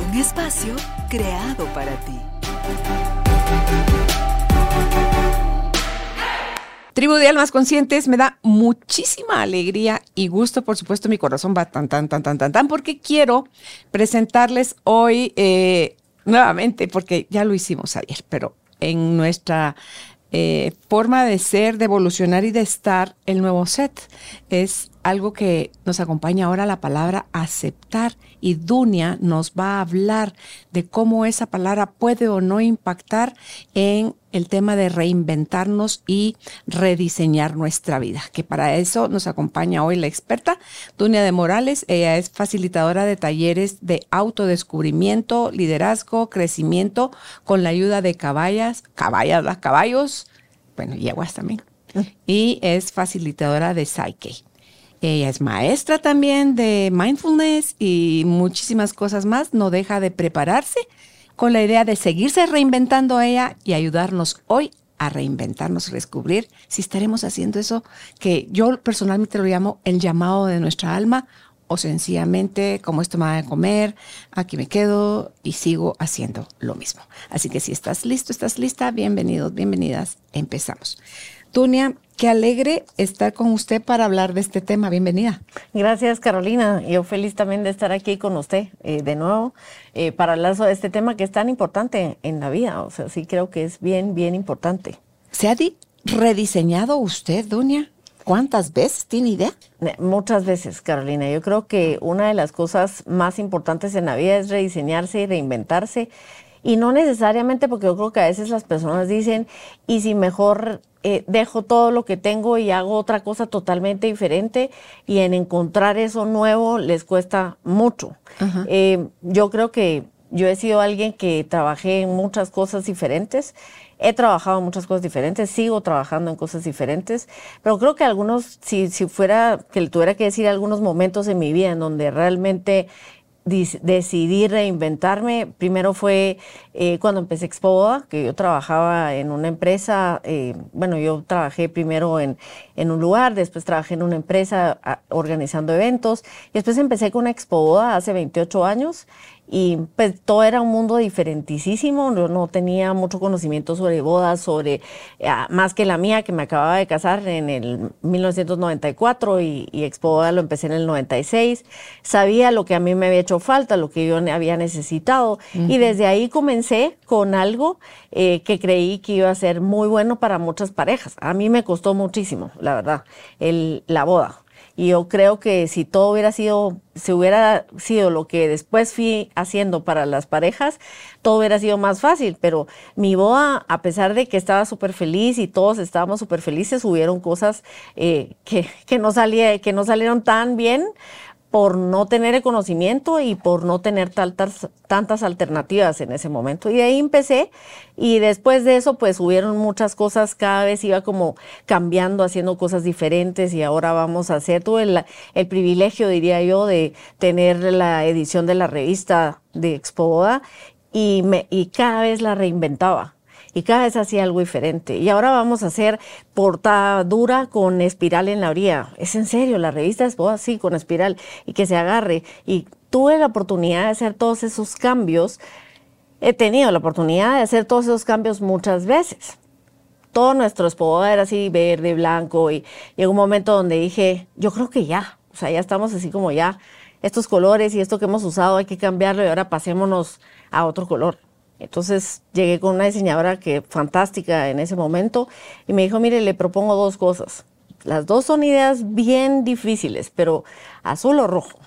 Un espacio creado para ti. Tribu de Almas Conscientes, me da muchísima alegría y gusto, por supuesto, mi corazón va tan, tan, tan, tan, tan, tan, porque quiero presentarles hoy eh, nuevamente, porque ya lo hicimos ayer, pero en nuestra eh, forma de ser, de evolucionar y de estar, el nuevo set es algo que nos acompaña ahora la palabra aceptar y Dunia nos va a hablar de cómo esa palabra puede o no impactar en el tema de reinventarnos y rediseñar nuestra vida, que para eso nos acompaña hoy la experta Dunia de Morales. Ella es facilitadora de talleres de autodescubrimiento, liderazgo, crecimiento con la ayuda de caballas, caballas, caballos, bueno, y aguas también. Mm. Y es facilitadora de Psyche. Ella es maestra también de mindfulness y muchísimas cosas más. No deja de prepararse con la idea de seguirse reinventando ella y ayudarnos hoy a reinventarnos, descubrir si estaremos haciendo eso que yo personalmente lo llamo el llamado de nuestra alma o sencillamente como esto me va a comer, aquí me quedo y sigo haciendo lo mismo. Así que si estás listo, estás lista, bienvenidos, bienvenidas, empezamos. Tunia, qué alegre estar con usted para hablar de este tema. Bienvenida. Gracias, Carolina. Yo feliz también de estar aquí con usted eh, de nuevo eh, para hablar de este tema que es tan importante en la vida. O sea, sí creo que es bien, bien importante. ¿Se ha rediseñado usted, Dunia? ¿Cuántas veces? ¿Tiene idea? Muchas veces, Carolina. Yo creo que una de las cosas más importantes en la vida es rediseñarse y reinventarse. Y no necesariamente porque yo creo que a veces las personas dicen, y si mejor eh, dejo todo lo que tengo y hago otra cosa totalmente diferente y en encontrar eso nuevo les cuesta mucho. Eh, yo creo que yo he sido alguien que trabajé en muchas cosas diferentes. He trabajado en muchas cosas diferentes, sigo trabajando en cosas diferentes, pero creo que algunos, si, si fuera que le tuviera que decir algunos momentos en mi vida en donde realmente decidí reinventarme. Primero fue eh, cuando empecé Expoboda, que yo trabajaba en una empresa, eh, bueno, yo trabajé primero en, en, un lugar, después trabajé en una empresa organizando eventos, y después empecé con Expoboda hace 28 años y pues todo era un mundo diferentísimo, yo no tenía mucho conocimiento sobre bodas, sobre ah, más que la mía que me acababa de casar en el 1994 y, y Expo Boda lo empecé en el 96, sabía lo que a mí me había hecho falta, lo que yo había necesitado y desde ahí comencé con algo eh, que creí que iba a ser muy bueno para muchas parejas. A mí me costó muchísimo, la verdad, el, la boda y yo creo que si todo hubiera sido, si hubiera sido lo que después fui haciendo para las parejas, todo hubiera sido más fácil. Pero mi boda, a pesar de que estaba súper feliz y todos estábamos súper felices, hubieron cosas eh, que, que, no salía, que no salieron tan bien por no tener el conocimiento y por no tener tantas, tantas alternativas en ese momento. Y de ahí empecé y después de eso pues hubieron muchas cosas, cada vez iba como cambiando, haciendo cosas diferentes y ahora vamos a hacer, todo el, el privilegio diría yo de tener la edición de la revista de Expo y, me, y cada vez la reinventaba y cada vez hacía algo diferente. Y ahora vamos a hacer portada dura con espiral en la orilla. Es en serio, la revista es así, con espiral y que se agarre. Y tuve la oportunidad de hacer todos esos cambios. He tenido la oportunidad de hacer todos esos cambios muchas veces. Todo nuestro esposo era así verde, blanco y llegó un momento donde dije, yo creo que ya, o sea, ya estamos así como ya, estos colores y esto que hemos usado hay que cambiarlo y ahora pasémonos a otro color. Entonces llegué con una diseñadora que fantástica en ese momento y me dijo, mire, le propongo dos cosas. Las dos son ideas bien difíciles, pero azul o rojo.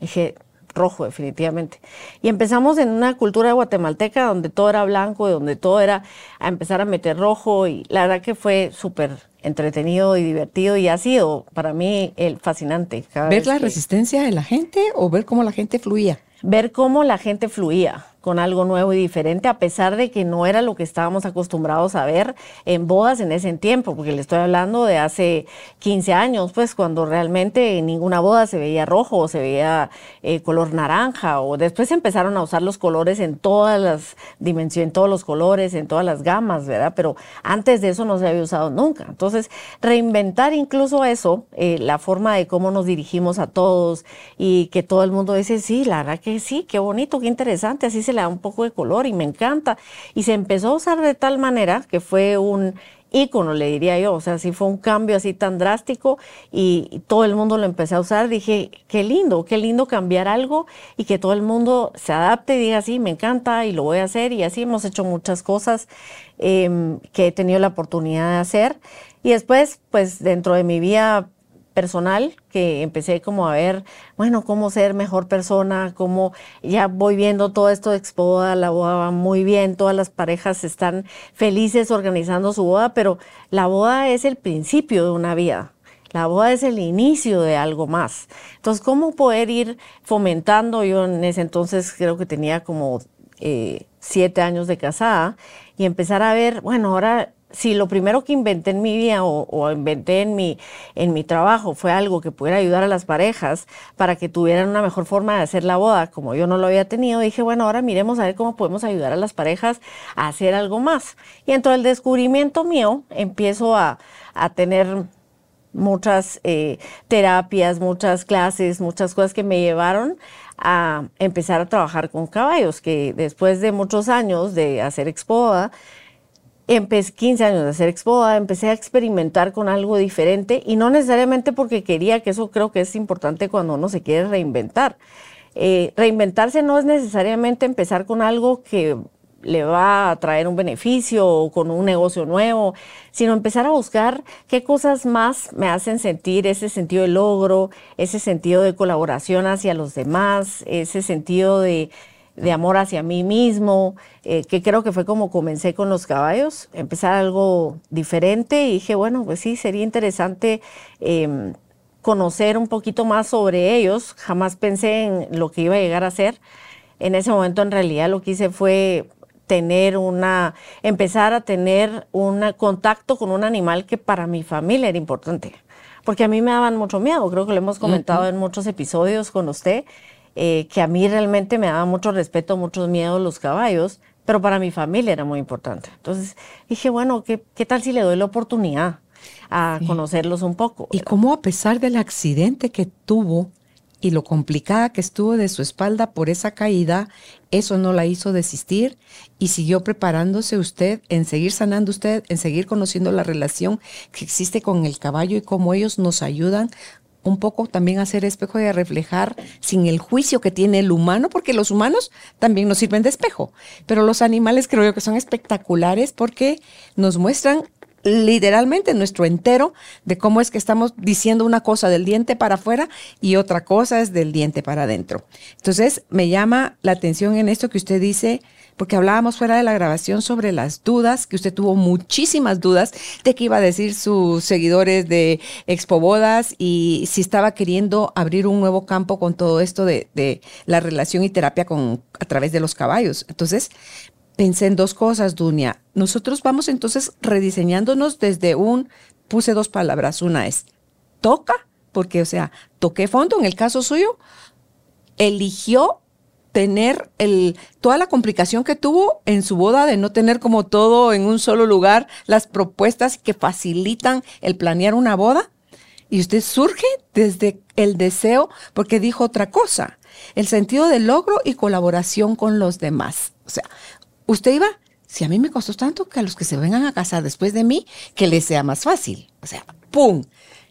Dije, rojo definitivamente. Y empezamos en una cultura guatemalteca donde todo era blanco, donde todo era a empezar a meter rojo y la verdad que fue súper entretenido y divertido y ha sido para mí el fascinante. ¿Ver la resistencia de la gente o ver cómo la gente fluía? ver cómo la gente fluía con algo nuevo y diferente, a pesar de que no era lo que estábamos acostumbrados a ver en bodas en ese tiempo, porque le estoy hablando de hace 15 años, pues cuando realmente en ninguna boda se veía rojo o se veía eh, color naranja, o después empezaron a usar los colores en todas las dimensiones, en todos los colores, en todas las gamas, ¿verdad? Pero antes de eso no se había usado nunca. Entonces, reinventar incluso eso, eh, la forma de cómo nos dirigimos a todos y que todo el mundo dice, sí, la verdad que sí, qué bonito, qué interesante, así se le da un poco de color y me encanta. Y se empezó a usar de tal manera que fue un ícono, le diría yo. O sea, si fue un cambio así tan drástico y, todo el mundo lo empecé a usar. Dije, qué lindo, qué lindo cambiar algo y que todo el mundo se adapte y diga, sí, me encanta y lo voy a hacer. Y así hemos hecho muchas cosas em, que he tenido la oportunidad de hacer. Y después, pues dentro de mi vida personal que empecé como a ver, bueno, cómo ser mejor persona, cómo ya voy viendo todo esto de Expoda, la boda va muy bien, todas las parejas están felices organizando su boda, pero la boda es el principio de una vida. La boda es el inicio de algo más. Entonces, ¿cómo poder ir fomentando? Yo en ese entonces creo que tenía como eh, siete años de casada y empezar a ver, bueno, ahora si lo primero que inventé en mi vida o, inventé en mi, en mi trabajo fue algo que pudiera ayudar a las parejas para que tuvieran una mejor forma de hacer la boda, como yo no lo había tenido, dije, bueno, ahora miremos a ver cómo podemos ayudar a las parejas a hacer algo más. Y en todo el descubrimiento mío empiezo a, tener muchas eh, terapias, muchas clases, muchas cosas que me llevaron a empezar a trabajar con caballos, que después de muchos años de hacer expoda, empecé 15 años de hacer expoda, empecé a experimentar con algo diferente y no necesariamente porque quería, que eso creo que es importante cuando uno se quiere reinventar. Eh, reinventarse no es necesariamente empezar con algo que le va a traer un beneficio o con un negocio nuevo, sino empezar a buscar qué cosas más me hacen sentir ese sentido de logro, ese sentido de colaboración hacia los demás, ese sentido de, de amor hacia mí mismo, eh, que creo que fue como comencé con los caballos, empezar algo diferente y dije, bueno, pues sí, sería interesante em, conocer un poquito más sobre ellos. Jamás pensé en lo que iba a llegar a ser. En ese momento en realidad lo que hice fue tener una, empezar a tener un contacto con un animal que para mi familia era importante. Porque a mí me daban mucho miedo, creo que lo hemos comentado en muchos episodios con usted. Eh, que a mí realmente me daba mucho respeto, mucho miedo los caballos, pero para mi familia era muy importante. Entonces dije, bueno, ¿qué, qué tal si le doy la oportunidad a conocerlos un poco? Y cómo a pesar del accidente que tuvo y lo complicada que estuvo de su espalda por esa caída, eso no la hizo desistir y siguió preparándose usted en seguir sanando usted, en seguir conociendo la relación que existe con el caballo y cómo ellos nos ayudan un poco también hacer espejo y reflejar sin el juicio que tiene el humano, porque los humanos también nos sirven de espejo, pero los animales creo yo que son espectaculares porque nos muestran literalmente nuestro entero de cómo es que estamos diciendo una cosa del diente para afuera y otra cosa es del diente para adentro. Entonces, me llama la atención en esto que usted dice, porque hablábamos fuera de la grabación sobre las dudas, que usted tuvo muchísimas dudas de qué iba a decir sus seguidores de Expo Bodas y si estaba queriendo abrir un nuevo campo con todo esto de, la relación y terapia con, a través de los caballos. Entonces, pensé en dos cosas, Dunia. Nosotros vamos entonces rediseñándonos desde un, puse dos palabras, una es toca, porque o sea, toqué fondo en el caso suyo, eligió tener el, toda la complicación que tuvo en su boda de no tener como todo en un solo lugar, las propuestas que facilitan el planear una boda. Y usted surge desde el deseo, porque dijo otra cosa, el sentido de logro y colaboración con los demás. O sea, usted iba, si a mí me costó tanto que a los que se vengan a casar después de mí, que les sea más fácil. O sea, ¡pum!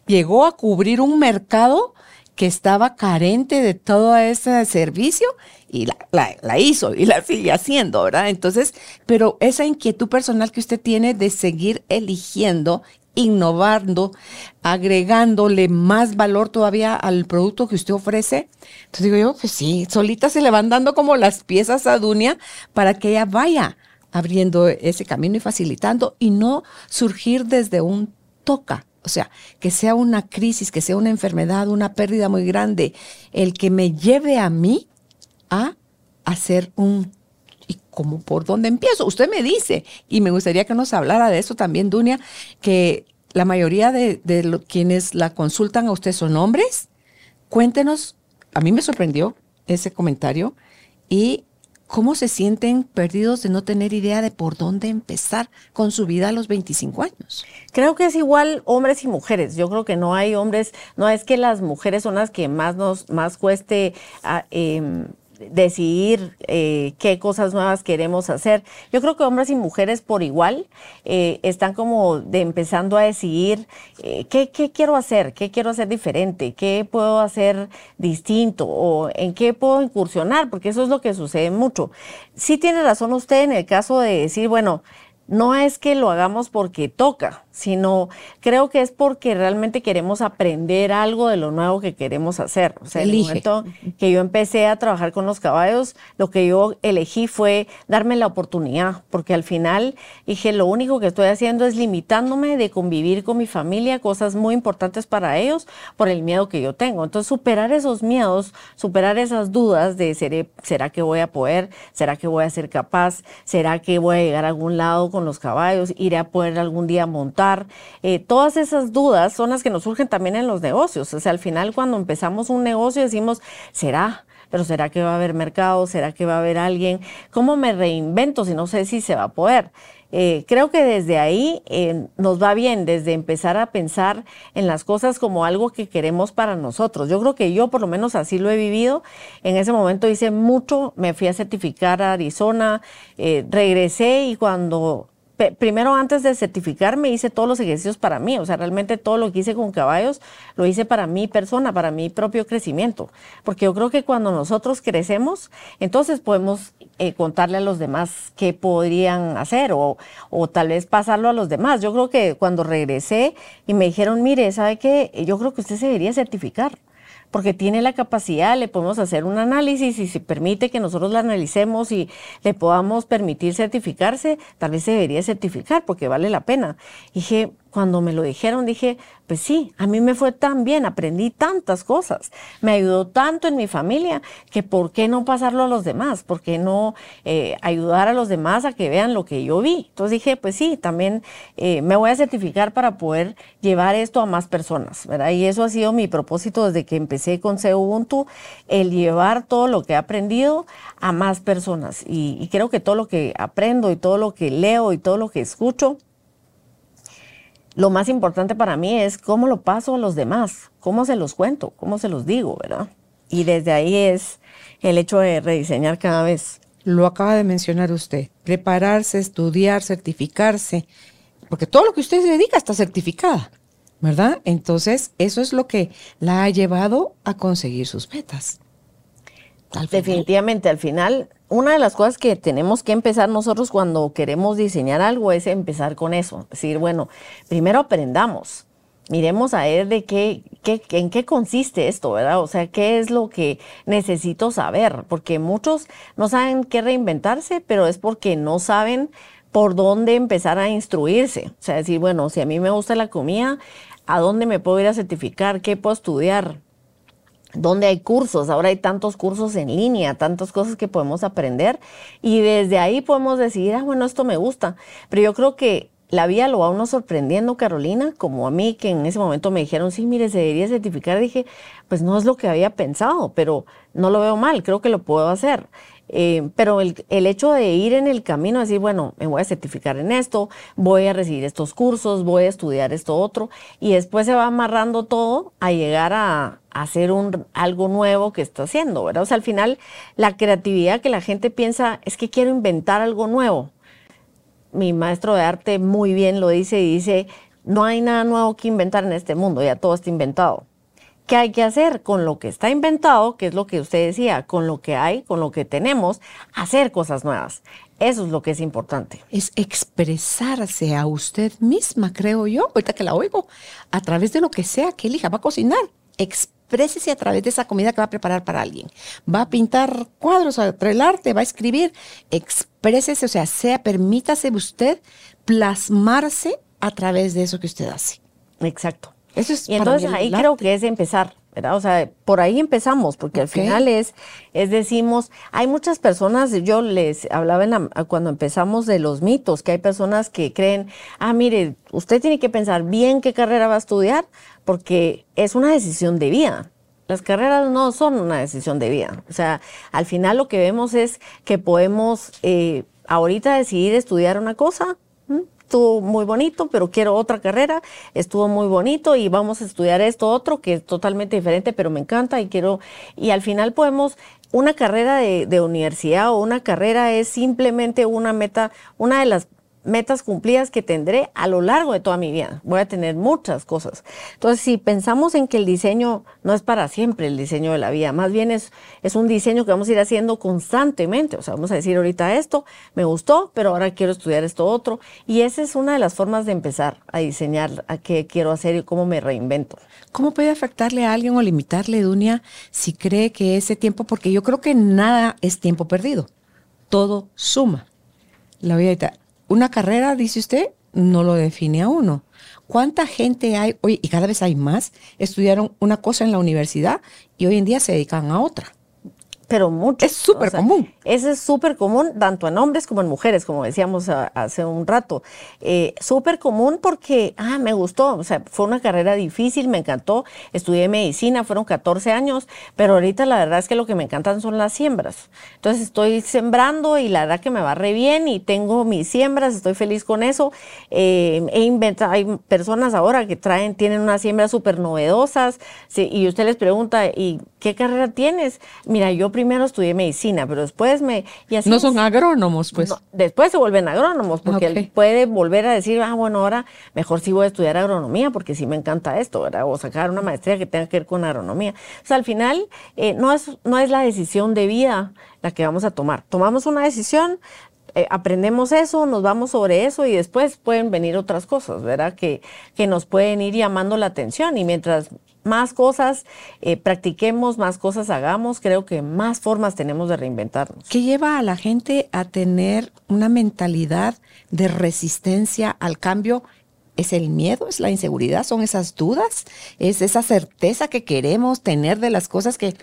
Llegó a cubrir un mercado que estaba carente de todo ese servicio y la, hizo y la sigue haciendo, ¿verdad? Entonces, pero esa inquietud personal que usted tiene de seguir eligiendo, innovando, agregándole más valor todavía al producto que usted ofrece. Entonces digo yo, pues sí, solita se le van dando como las piezas a Dunia para que ella vaya abriendo ese camino y facilitando y no surgir desde un toca o sea, que sea una crisis, que sea una enfermedad, una pérdida muy grande, el que me lleve a mí a hacer un ¿Y cómo por dónde empiezo? Usted me dice, y me gustaría que nos hablara de eso también, Dunia, que la mayoría de, quienes la consultan a usted son hombres. Cuéntenos, a mí me sorprendió ese comentario y cómo se sienten perdidos de no tener idea de por dónde empezar con su vida a los 25 años. Creo que es igual hombres y mujeres. Yo creo que no hay hombres, no es que las mujeres son las que más nos más cueste ah, em, decidir eh, qué cosas nuevas queremos hacer. Yo creo que hombres y mujeres por igual eh, están como empezando a decidir eh, qué, qué, quiero hacer, qué quiero hacer diferente, qué puedo hacer distinto o en qué puedo incursionar, porque eso es lo que sucede mucho. Sí tiene razón usted en el caso de decir, bueno, no es que lo hagamos porque toca, sino creo que es porque realmente queremos aprender algo de lo nuevo que queremos hacer. O sea, el momento que yo empecé a trabajar con los caballos, lo que yo elegí fue darme la oportunidad, porque al final dije, lo único que estoy haciendo es limitándome de convivir con mi familia, cosas muy importantes para ellos, por el miedo que yo tengo. Entonces, superar esos miedos, superar esas dudas de ¿seré, ¿será que voy a poder? ¿Será que voy a ser capaz? ¿Será que voy a llegar a algún lado con los caballos? ¿Iré a poder algún día montar? Eh, todas esas dudas son las que nos surgen también en los negocios. O sea, al final cuando empezamos un negocio decimos, ¿será? Pero ¿será que va a haber mercado? ¿Será que va a haber alguien? ¿Cómo me reinvento si no sé si se va a poder? Eh, creo que desde ahí eh, nos va bien, desde empezar a pensar en las cosas como algo que queremos para nosotros. Yo creo que yo por lo menos así lo he vivido. En ese momento hice mucho, me fui a certificar a Arizona, regresé y cuando primero antes de certificarme hice todos los ejercicios para mí, o sea, realmente todo lo que hice con caballos lo hice para mi persona, para mi propio crecimiento, porque yo creo que cuando nosotros crecemos, entonces podemos eh, contarle a los demás qué podrían hacer o, o, tal vez pasarlo a los demás. Yo creo que cuando regresé y me dijeron, mire, ¿sabe qué? Yo creo que usted se debería certificar porque tiene la capacidad, le podemos hacer un análisis y si permite que nosotros la analicemos y le podamos permitir certificarse, tal vez se debería certificar porque vale la pena. dije, cuando me lo dijeron, dije, pues sí, a mí me fue tan bien, aprendí tantas cosas, me ayudó tanto en mi familia, que ¿por qué no pasarlo a los demás? ¿Por qué no eh, ayudar a los demás a que vean lo que yo vi? Entonces dije, pues sí, también eh, me voy a certificar para poder llevar esto a más personas, ¿verdad? Y eso ha sido mi propósito desde que empecé con Ubuntu, el llevar todo lo que he aprendido a más personas. y creo que todo lo que aprendo y todo lo que leo y todo lo que escucho, lo más importante para mí es cómo lo paso a los demás, cómo se los cuento, cómo se los digo, ¿verdad? Y desde ahí es el hecho de rediseñar cada vez. Lo acaba de mencionar usted, prepararse, estudiar, certificarse, porque todo lo que usted se dedica está certificada, ¿verdad? Entonces, eso es lo que la ha llevado a conseguir sus metas. Definitivamente, al final una de las cosas que tenemos que empezar nosotros cuando queremos diseñar algo es empezar con eso. Decir, bueno, primero aprendamos. Miremos a ver de qué, qué, en qué consiste esto, ¿verdad? O sea, qué es lo que necesito saber, porque muchos no saben qué reinventarse, pero es porque no saben por dónde empezar a instruirse. O sea, decir, bueno, si a mí me gusta la comida, ¿a dónde me puedo ir a certificar? ¿Qué puedo estudiar? Donde hay cursos, ahora hay tantos cursos en línea, tantas cosas que podemos aprender y desde ahí podemos decidir, ah, bueno, esto me gusta. Pero yo creo que la vida lo va uno sorprendiendo, Carolina, como a mí, que en ese momento me dijeron, sí, mire, se debería certificar. Dije, pues no es lo que había pensado, pero no lo veo mal, creo que lo puedo hacer. Eh, pero el, hecho de ir en el camino, decir, bueno, me voy a certificar en esto, voy a recibir estos cursos, voy a estudiar esto otro, y después se va amarrando todo a llegar a, hacer un, algo nuevo que está haciendo, ¿verdad? O sea, al final la creatividad que la gente piensa es que quiero inventar algo nuevo. Mi maestro de arte muy bien lo dice y dice, no hay nada nuevo que inventar en este mundo, ya todo está inventado. ¿Qué hay que hacer con lo que está inventado? Que es lo que usted decía, con lo que hay, con lo que tenemos, hacer cosas nuevas. Eso es lo que es importante. Es expresarse a usted misma, creo yo, ahorita que la oigo, a través de lo que sea que elija. Va a cocinar, exprésese a través de esa comida que va a preparar para alguien. Va a pintar cuadros, a el arte, va a escribir. Exprésese, o sea, sea, permítase usted plasmarse a través de eso que usted hace. Exacto y entonces ahí creo que es empezar, ¿verdad? O sea, por ahí empezamos, porque al final es, es decimos, hay muchas personas, yo les hablaba en cuando empezamos de los mitos, que hay personas que creen, ah, mire, usted tiene que pensar bien qué carrera va a estudiar, porque es una decisión de vida. Las carreras no son una decisión de vida. O sea, al final lo que vemos es que podemos eh, ahorita decidir estudiar una cosa, estuvo muy bonito, pero quiero otra carrera, estuvo muy bonito y vamos a estudiar esto otro que es totalmente diferente, pero me encanta y quiero, y al final podemos, una carrera de, de universidad o una carrera es simplemente una meta, una de las metas cumplidas que tendré a lo largo de toda mi vida. Voy a tener muchas cosas. Entonces, si pensamos en que el diseño no es para siempre el diseño de la vida, más bien es, es un diseño que vamos a ir haciendo constantemente. O sea, vamos a decir ahorita esto, me gustó, pero ahora quiero estudiar esto otro. Y esa es una de las formas de empezar a diseñar a qué quiero hacer y cómo me reinvento. ¿Cómo puede afectarle a alguien o limitarle, Dunia, si cree que ese tiempo, porque yo creo que nada es tiempo perdido, todo suma. La vida una carrera, dice usted, no lo define a uno. ¿Cuánta gente hay hoy, y cada vez hay más, estudiaron una cosa en la universidad y hoy en día se dedican a otra? pero mucho. Es súper común. Ese es súper común, tanto en hombres como en mujeres, como decíamos hace un rato. Eh, súper común porque, ah, me gustó, o sea, fue una carrera difícil, me encantó, estudié medicina, fueron 14 años, pero ahorita la verdad es que lo que me encantan son las siembras. Entonces estoy sembrando y la verdad que me va re bien y tengo mis siembras, estoy feliz con eso. Eh, he inventado, hay personas ahora que traen, tienen unas siembras súper novedosas y usted les pregunta, ¿y qué carrera tienes? Mira, yo primero estudié medicina, pero después me... Y así no son agrónomos, pues. después se vuelven agrónomos, porque él puede volver a decir, ah, bueno, ahora mejor sí voy a estudiar agronomía, porque sí me encanta esto, ¿verdad? O sacar una maestría que tenga que ver con agronomía. O sea, al final eh, no, es, no es la decisión de vida la que vamos a tomar. Tomamos una decisión, eh, aprendemos eso, nos vamos sobre eso y después pueden venir otras cosas, ¿verdad? Que, que nos pueden ir llamando la atención y mientras más cosas eh, practiquemos, más cosas hagamos, creo que más formas tenemos de reinventarnos. ¿Qué lleva a la gente a tener una mentalidad de resistencia al cambio? ¿Es el miedo? ¿Es la inseguridad? ¿Son esas dudas? ¿Es esa certeza que queremos tener de las cosas que...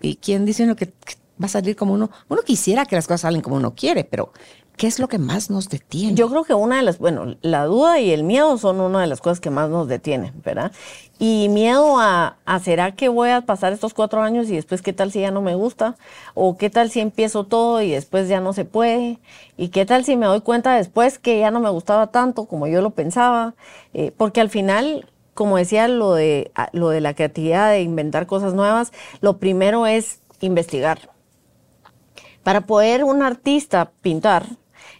¿Y quién dice uno que, que va a salir como uno? Uno quisiera que las cosas salen como uno quiere, pero ¿Qué es lo que más nos detiene? Yo creo que una de las, bueno, la duda y el miedo son una de las cosas que más nos detienen, ¿verdad? Y miedo a, ¿será que voy a pasar estos cuatro años y después qué tal si ya no me gusta? ¿O qué tal si empiezo todo y después ya no se puede? ¿Y qué tal si me doy cuenta después que ya no me gustaba tanto como yo lo pensaba? Eh, porque al final, como decía lo de, lo de la creatividad, de inventar cosas nuevas, lo primero es investigar. Para poder un artista pintar,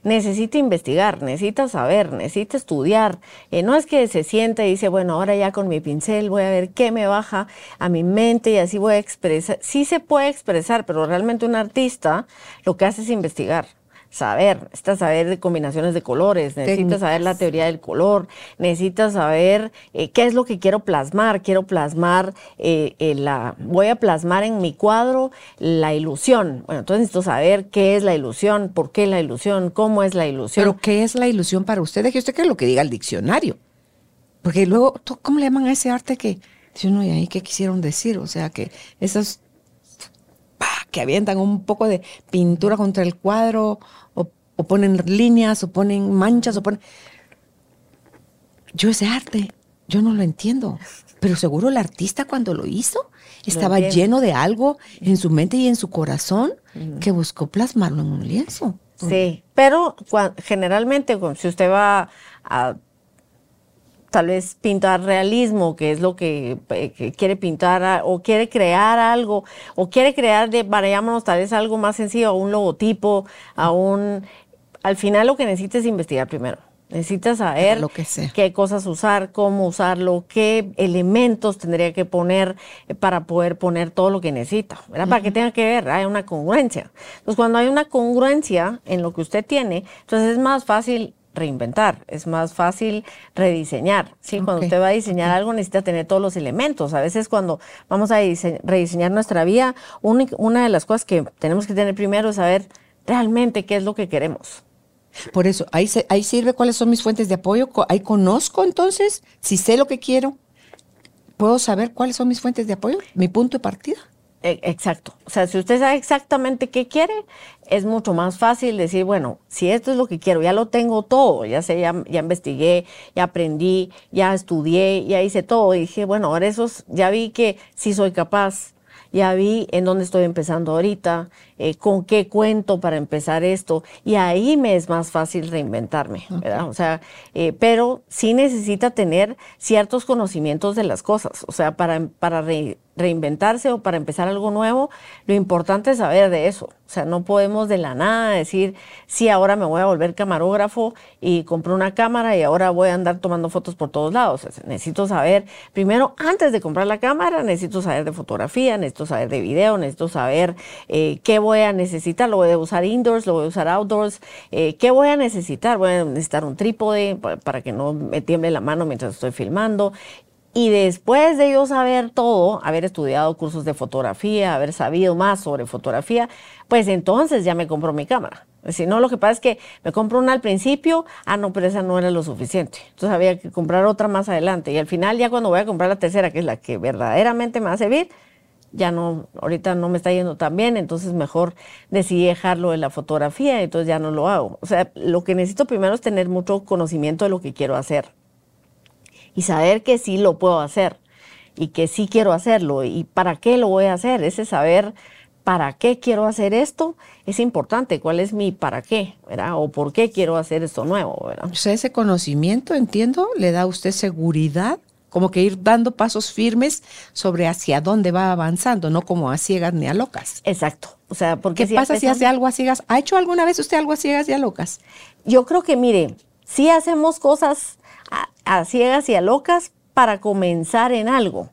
necesita investigar, necesita saber, necesita estudiar. Eh, no es que se siente y dice, bueno, ahora ya con mi pincel voy a ver qué me baja a mi mente y así voy a expresar. Sí se puede expresar, pero realmente un artista lo que hace es investigar saber, necesitas saber de combinaciones de colores, necesitas saber la teoría del color, necesitas saber eh, qué es lo que quiero plasmar, quiero plasmar eh, eh, la, voy a plasmar en mi cuadro la ilusión. Bueno, entonces necesito saber qué es la ilusión, por qué la ilusión, cómo es la ilusión. Pero qué es la ilusión para usted, deje usted que es lo que diga el diccionario. Porque luego, ¿cómo le llaman a ese arte que, si uno y ahí qué quisieron decir? O sea, que esos que avientan un poco de pintura contra el cuadro o ponen líneas, o ponen manchas, o ponen... Yo ese arte, yo no lo entiendo, pero seguro el artista cuando lo hizo estaba lleno de algo en su mente y en su corazón que buscó plasmarlo en un lienzo. Sí, pero generalmente si usted va a tal vez pintar realismo, que es lo que, quiere pintar o quiere crear algo, o quiere crear, de, vayámonos tal vez algo más sencillo, a un logotipo, a un al final lo que necesitas es investigar primero. Necesitas saber lo que qué cosas usar, cómo usarlo, qué elementos tendría que poner eh, para poder poner todo lo que necesita, ¿verdad? Para que tenga que ver, hay una congruencia. Entonces, cuando hay una congruencia en lo que usted tiene, entonces es más fácil reinventar, es más fácil rediseñar. ¿sí? Cuando usted va a diseñar algo necesita tener todos los elementos. A veces cuando vamos a rediseñar nuestra vida, una de las cosas que tenemos que tener primero es saber realmente qué es lo que queremos. Por eso, ahí, ahí sirve cuáles son mis fuentes de apoyo. Ahí conozco entonces, si sé lo que quiero. puedo saber cuáles son mis fuentes de apoyo, mi punto de partida. E- Exacto. O sea, si usted sabe exactamente qué quiere, es mucho más fácil decir, bueno, si esto es lo que quiero, ya lo tengo todo, ya sé, ya, ya investigué, ya aprendí, ya estudié, ya hice todo. Y dije, bueno, ahora eso es- ya vi que sí soy capaz, ya vi en dónde estoy empezando ahorita, eh, con qué cuento para empezar esto. Y ahí me es más fácil reinventarme, ¿verdad? O sea, eh, pero sí necesita tener ciertos conocimientos de las cosas. O sea, para, para re- reinventarse o para empezar algo nuevo, lo importante es saber de eso. O sea, no podemos de la nada decir, sí, ahora me voy a volver camarógrafo y compré una cámara y ahora voy a andar tomando fotos por todos lados. O sea, necesito saber, primero, antes de comprar la cámara, necesito saber de fotografía, necesito saber de video, necesito saber eh, qué voy a necesitar. Lo voy a usar indoors, lo voy a usar outdoors. eh, ¿Qué voy a necesitar? Voy a necesitar un trípode pa- para que no me tiemble la mano mientras estoy filmando. Y después de yo saber todo, haber estudiado cursos de fotografía, haber sabido más sobre fotografía, pues entonces ya me compro mi cámara. Si no, lo que pasa es que me compro una al principio, ah, no, pero esa no era lo suficiente. Entonces había que comprar otra más adelante. Y al final, ya cuando voy a comprar la tercera, que es la que verdaderamente me va a servir, ya no, ahorita no me está yendo tan bien, entonces mejor decidí dejarlo de la fotografía, entonces ya no lo hago. O sea, lo que necesito primero es tener mucho conocimiento de lo que quiero hacer y saber que sí lo puedo hacer y que sí quiero hacerlo y para qué lo voy a hacer. Ese saber para qué quiero hacer esto es importante. ¿Cuál es mi para qué? ¿verdad? O por qué quiero hacer esto nuevo. ¿verdad? O sea, ese conocimiento, entiendo, le da a usted seguridad, como que ir dando pasos firmes sobre hacia dónde va avanzando, no como a ciegas ni a locas. Exacto. O sea, porque ¿Qué si pasa si hace algo a ciegas? ¿Ha hecho alguna vez usted algo a ciegas y a locas? Yo creo que, mire, sí hacemos cosas a, a ciegas y a locas para comenzar en algo,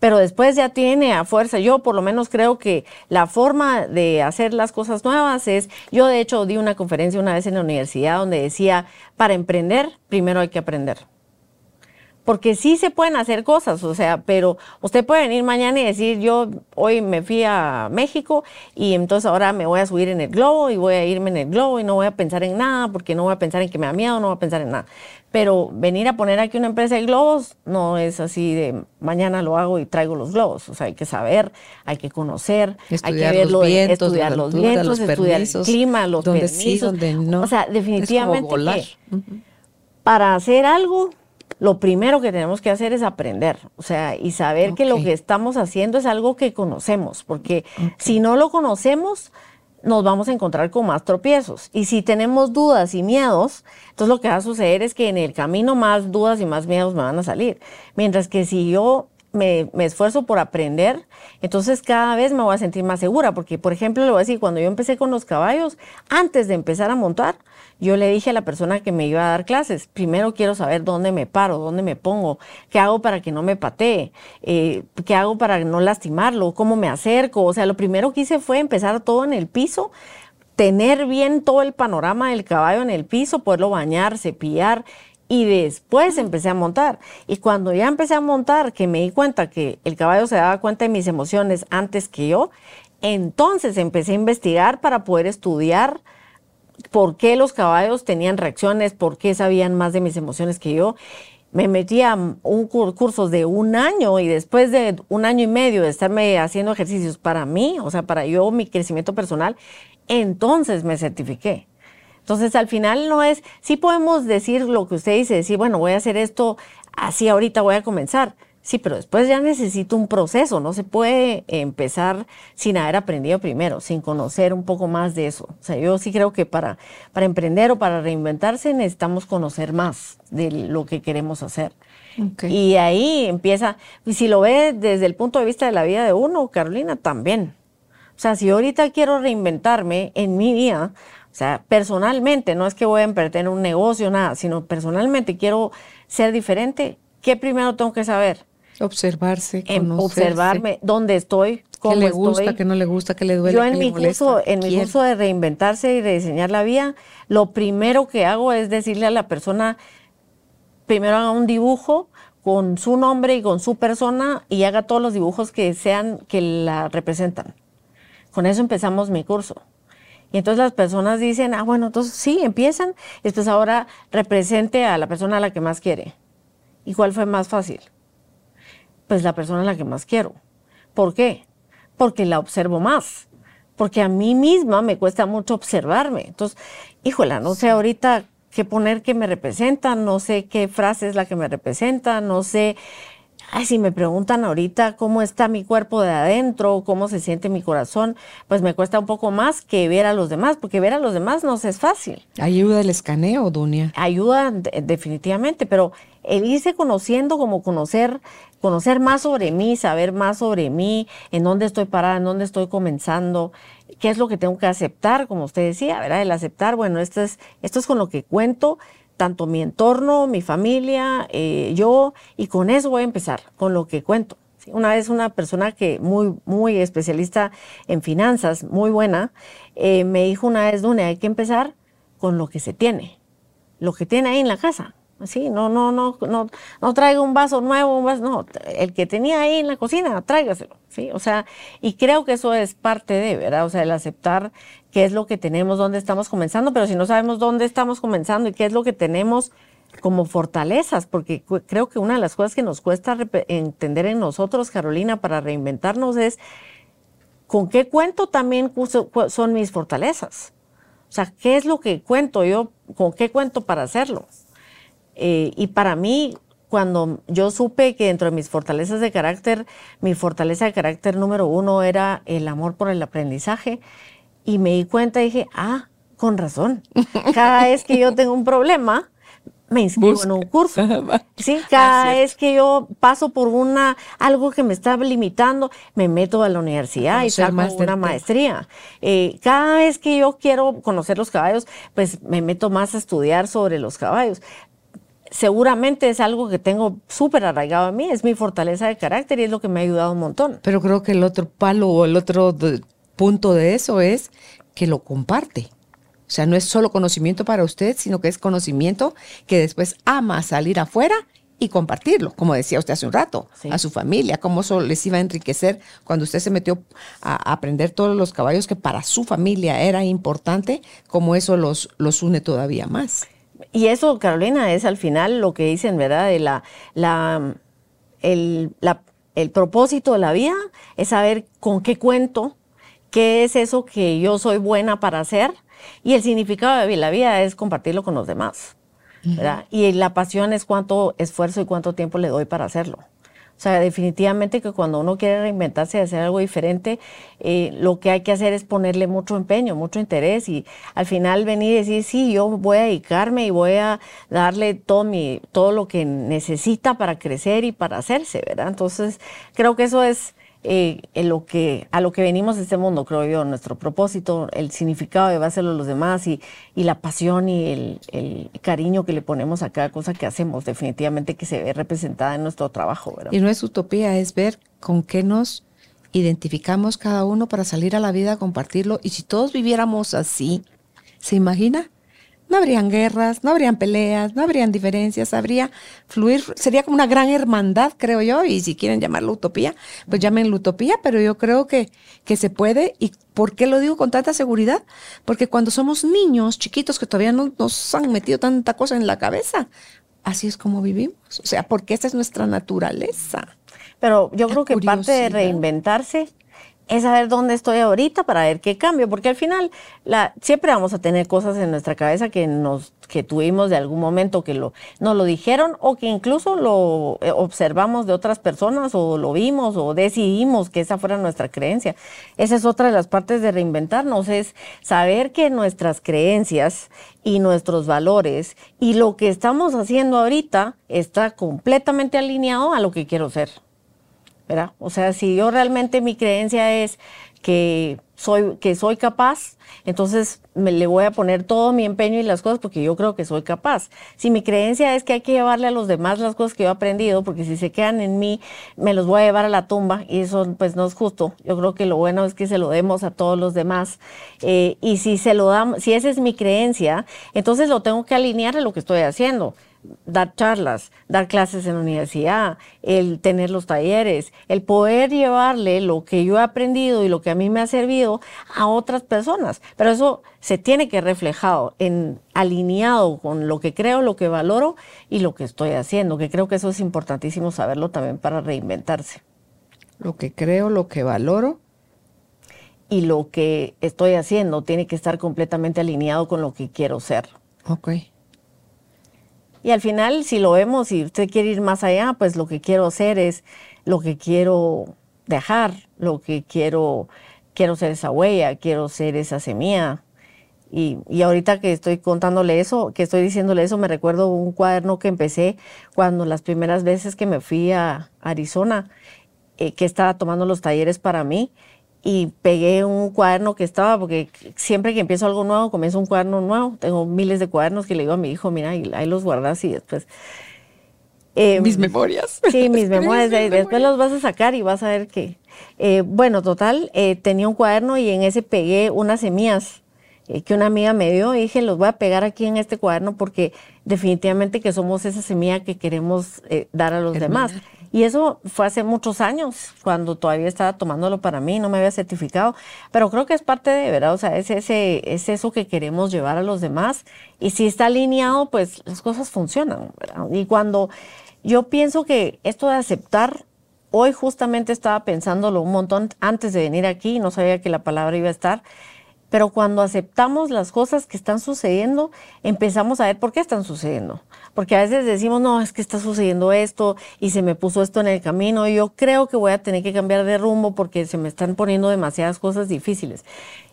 pero después ya tiene a fuerza. Yo por lo menos creo que la forma de hacer las cosas nuevas es, yo de hecho di una conferencia una vez en la universidad donde decía, para emprender, primero hay que aprender. Porque sí se pueden hacer cosas, o sea, pero usted puede venir mañana y decir, yo hoy me fui a México y entonces ahora me voy a subir en el globo y voy a irme en el globo y no voy a pensar en nada porque no voy a pensar en que me da miedo, no voy a pensar en nada. Pero venir a poner aquí una empresa de globos no es así de mañana lo hago y traigo los globos. O sea, hay que saber, hay que conocer, hay que ver los vientos, estudiar la los altura, vientos, los estudiar el clima, los donde sí, permisos. donde no. O sea, Es como definitivamente volar. que para hacer algo, lo primero que tenemos que hacer es aprender, o sea, y saber que lo que estamos haciendo es algo que conocemos, porque si no lo conocemos, nos vamos a encontrar con más tropiezos. Y si tenemos dudas y miedos, entonces lo que va a suceder es que en el camino más dudas y más miedos me van a salir. Mientras que si yo me, me esfuerzo por aprender, entonces cada vez me voy a sentir más segura, porque por ejemplo, le voy a decir, cuando yo empecé con los caballos, antes de empezar a montar, yo le dije a la persona que me iba a dar clases, primero quiero saber dónde me paro, dónde me pongo, qué hago para que no me patee, eh, qué hago para no lastimarlo, cómo me acerco. O sea, lo primero que hice fue empezar todo en el piso, tener bien todo el panorama del caballo en el piso, poderlo bañar, cepillar. Y después empecé a montar. Y cuando ya empecé a montar, que me di cuenta que el caballo se daba cuenta de mis emociones antes que yo, entonces empecé a investigar para poder estudiar por qué los caballos tenían reacciones, por qué sabían más de mis emociones que yo. Me metí a un cur- cursos de un año y después de un año y medio de estarme haciendo ejercicios para mí, o sea, para yo, mi crecimiento personal, entonces me certifiqué. Entonces, al final no es, sí podemos decir lo que usted dice, decir, bueno, voy a hacer esto así ahorita, voy a comenzar. Sí, pero después ya necesito un proceso, no se puede empezar sin haber aprendido primero, sin conocer un poco más de eso. O sea, yo sí creo que para, para emprender o para reinventarse necesitamos conocer más de lo que queremos hacer. Y ahí empieza, y si lo ve desde el punto de vista de la vida de uno, Carolina, también. O sea, si ahorita quiero reinventarme en mi vida, o sea, personalmente, no es que voy a emprender un negocio, nada, sino personalmente quiero ser diferente, ¿qué primero tengo que saber? Observarse, Em, conocerse. observarme dónde estoy, cómo ¿Qué le gusta, estoy. qué no le gusta, qué le duele, Yo qué en le mi molesta, curso, en mi curso de reinventarse y rediseñar la vida, lo primero que hago es decirle a la persona, primero haga un dibujo con su nombre y con su persona y haga todos los dibujos que sean que la representan. Con eso empezamos mi curso. Y entonces las personas dicen, ah, bueno, entonces sí, empiezan. Después ahora represente a la persona a la que más quiere. ¿Y cuál fue más fácil? Pues la persona a la que más quiero. ¿Por qué? Porque la observo más. Porque a mí misma me cuesta mucho observarme. Entonces, híjola, no sé ahorita qué poner que me representa, no sé qué frase es la que me representa, no sé Ay, si me preguntan ahorita cómo está mi cuerpo de adentro, cómo se siente mi corazón, pues me cuesta un poco más que ver a los demás, porque ver a los demás no es fácil. Ayuda el escaneo, Dunia. Ayuda definitivamente, pero el irse conociendo como conocer, conocer más sobre mí, saber más sobre mí, en dónde estoy parada, en dónde estoy comenzando, qué es lo que tengo que aceptar, como usted decía, ¿verdad? El aceptar, bueno, esto es, esto es con lo que cuento, tanto mi entorno, mi familia, eh, yo, y con eso voy a empezar, con lo que cuento. Una vez una persona que muy, muy especialista en finanzas, muy buena, eh, me dijo una vez, Dune, hay que empezar con lo que se tiene, lo que tiene ahí en la casa. Sí, no, no, no, no, no traiga un vaso nuevo, un vaso, no, el que tenía ahí en la cocina, tráigaselo, sí, o sea, y creo que eso es parte de, ¿verdad? O sea, el aceptar qué es lo que tenemos, dónde estamos comenzando, pero si no sabemos dónde estamos comenzando y qué es lo que tenemos como fortalezas, porque creo que una de las cosas que nos cuesta entender en nosotros, Carolina, para reinventarnos es con qué cuento también son mis fortalezas. O sea, ¿qué es lo que cuento yo? ¿Con qué cuento para hacerlo? Eh, y para mí, cuando yo supe que dentro de mis fortalezas de carácter, mi fortaleza de carácter número uno era el amor por el aprendizaje, y me di cuenta y dije, ah, con razón. Cada vez que yo tengo un problema, me inscribo en un curso. Sí, cada vez que yo paso por una algo que me está limitando, me meto a la universidad y saco una maestría. Eh, cada vez que yo quiero conocer los caballos, pues me meto más a estudiar sobre los caballos seguramente es algo que tengo súper arraigado a mí, es mi fortaleza de carácter y es lo que me ha ayudado un montón. Pero creo que el otro palo o el otro punto de eso es que lo comparte. O sea, no es solo conocimiento para usted, sino que es conocimiento que después ama salir afuera y compartirlo, como decía usted hace un rato, a su familia, cómo eso les iba a enriquecer cuando usted se metió a aprender todos los caballos que para su familia era importante, como eso los, los une todavía más. Y eso, Carolina, es al final lo que dicen, ¿verdad? De la, la, el, el propósito de la vida es saber con qué cuento, qué es eso que yo soy buena para hacer. Y el significado de la vida es compartirlo con los demás. ¿verdad? Y la pasión es cuánto esfuerzo y cuánto tiempo le doy para hacerlo. O sea, definitivamente que cuando uno quiere reinventarse y hacer algo diferente, eh, lo que hay que hacer es ponerle mucho empeño, mucho interés y al final venir y decir, sí, yo voy a dedicarme y voy a darle todo, mi, todo lo que necesita para crecer y para hacerse, ¿verdad? Entonces, creo que eso es eh, lo que, a lo que venimos de este mundo, creo yo, nuestro propósito, el significado de hacerlo a los demás y, y la pasión y el, el, cariño que le ponemos a cada cosa que hacemos, definitivamente que se ve representada en nuestro trabajo. Y no es utopía, es ver con qué nos identificamos cada uno para salir a la vida a compartirlo. Y si todos viviéramos así, ¿se imagina? No habrían guerras, no habrían peleas, no habrían diferencias, habría fluir, sería como una gran hermandad, creo yo, y si quieren llamarlo utopía, pues llámenlo utopía, pero yo creo que, que se puede. ¿Y por qué lo digo con tanta seguridad? Porque cuando somos niños chiquitos que todavía no nos han metido tanta cosa en la cabeza, así es como vivimos. O sea, porque esa es nuestra naturaleza. Pero yo creo que parte de reinventarse es saber dónde estoy ahorita para ver qué cambio, porque al final la, siempre vamos a tener cosas en nuestra cabeza que nos que tuvimos de algún momento que lo nos lo dijeron o que incluso lo eh, observamos de otras personas o lo vimos o decidimos que esa fuera nuestra creencia. Esa es otra de las partes de reinventarnos, es saber que nuestras creencias y nuestros valores y lo que estamos haciendo ahorita está completamente alineado a lo que quiero ser. ¿Verdad? O sea, si yo realmente mi creencia es que soy, que soy capaz, entonces me le voy a poner todo mi empeño y las cosas porque yo creo que soy capaz. Si mi creencia es que hay que llevarle a los demás las cosas que yo he aprendido, porque si se quedan en mí, me los voy a llevar a la tumba y eso pues no es justo. Yo creo que lo bueno es que se lo demos a todos los demás. Eh, y si se lo damos, si esa es mi creencia, entonces lo tengo que alinear a lo que estoy haciendo dar charlas, dar clases en la universidad, el tener los talleres, el poder llevarle lo que yo he aprendido y lo que a mí me ha servido a otras personas. Pero eso se tiene que reflejado en alineado con lo que creo, lo que valoro y lo que estoy haciendo, que creo que eso es importantísimo saberlo también para reinventarse. Lo que creo, lo que valoro y lo que estoy haciendo tiene que estar completamente alineado con lo que quiero ser. Ok. Y al final, si lo vemos, si usted quiere ir más allá, pues lo que quiero hacer es lo que quiero dejar, lo que quiero, quiero ser esa huella, quiero ser esa semilla. Y, y, ahorita que estoy contándole eso, que estoy diciéndole eso, me recuerdo un cuaderno que empecé cuando las primeras veces que me fui a Arizona, eh, que estaba tomando los talleres para mí y pegué un cuaderno que estaba, porque siempre que empiezo algo nuevo, comienzo un cuaderno nuevo. Tengo miles de cuadernos que le digo a mi hijo, mira, ahí los guardas y después... Eh, mis memorias. Sí, mis memorias. después los vas a sacar y vas a ver que... Eh, bueno, total, eh, tenía un cuaderno y en ese pegué unas semillas que una amiga me dio y dije, los voy a pegar aquí en este cuaderno porque definitivamente que somos esa semilla que queremos dar a los demás. Y eso fue hace muchos años, cuando todavía estaba tomándolo para mí, no me había certificado, pero creo que es parte de, ¿verdad? O sea, es, ese, es eso que queremos llevar a los demás. Y si está alineado, pues las cosas funcionan. Y cuando yo pienso que esto de aceptar, hoy justamente estaba pensándolo un montón antes de venir aquí, no sabía que la palabra iba a estar, pero cuando aceptamos las cosas que están sucediendo, empezamos a ver por qué están sucediendo. Porque a veces decimos, no, es que está sucediendo esto y se me puso esto en el camino. Y yo creo que voy a tener que cambiar de rumbo porque se me están poniendo demasiadas cosas difíciles.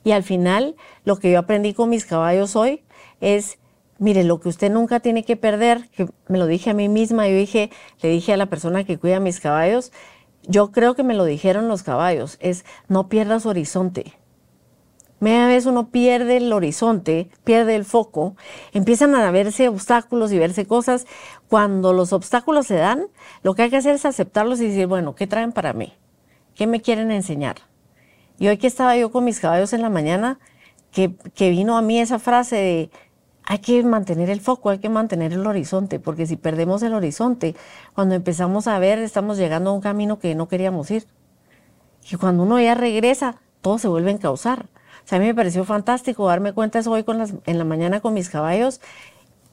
Y al final, lo que yo aprendí con mis caballos hoy es, mire, lo que usted nunca tiene que perder, que me lo dije a mí misma, yo dije, le dije a la persona que cuida mis caballos, yo creo que me lo dijeron los caballos, es no pierdas horizonte media vez uno pierde el horizonte, pierde el foco, empiezan a verse obstáculos y verse cosas. Cuando los obstáculos se dan, lo que hay que hacer es aceptarlos y decir, bueno, ¿qué traen para mí? ¿Qué me quieren enseñar? Y hoy que estaba yo con mis caballos en la mañana, que, vino a mí esa frase de, hay que mantener el foco, hay que mantener el horizonte, porque si perdemos el horizonte, cuando empezamos a ver, estamos llegando a un camino que no queríamos ir. Y cuando uno ya regresa, todo se vuelve a encauzar. O sea, a mí me pareció fantástico darme cuenta eso hoy con las, en la mañana con mis caballos.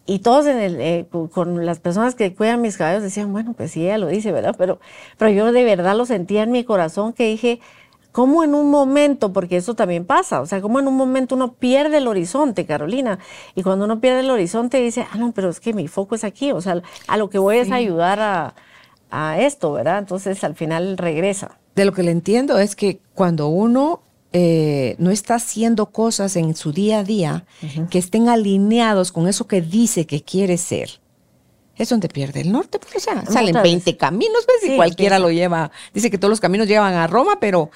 Y todos en el, eh, con las personas que cuidan mis caballos decían, bueno, pues sí, ella lo dice, ¿verdad? Pero, pero yo de verdad lo sentía en mi corazón que dije, ¿cómo en un momento, porque eso también pasa, o sea, cómo en un momento uno pierde el horizonte, Carolina, y cuando uno pierde el horizonte dice, ah, no, pero es que mi foco es aquí, o sea, a lo que voy es ayudar a, a esto, ¿verdad? Entonces al final regresa. De lo que le entiendo es que cuando uno eh, no está haciendo cosas en su día a día que estén alineados con eso que dice que quiere ser, es donde pierde el norte. Porque, o sea, salen 20 caminos, ¿ves? y cualquiera lo lleva. Dice que todos los caminos llevan a Roma, pero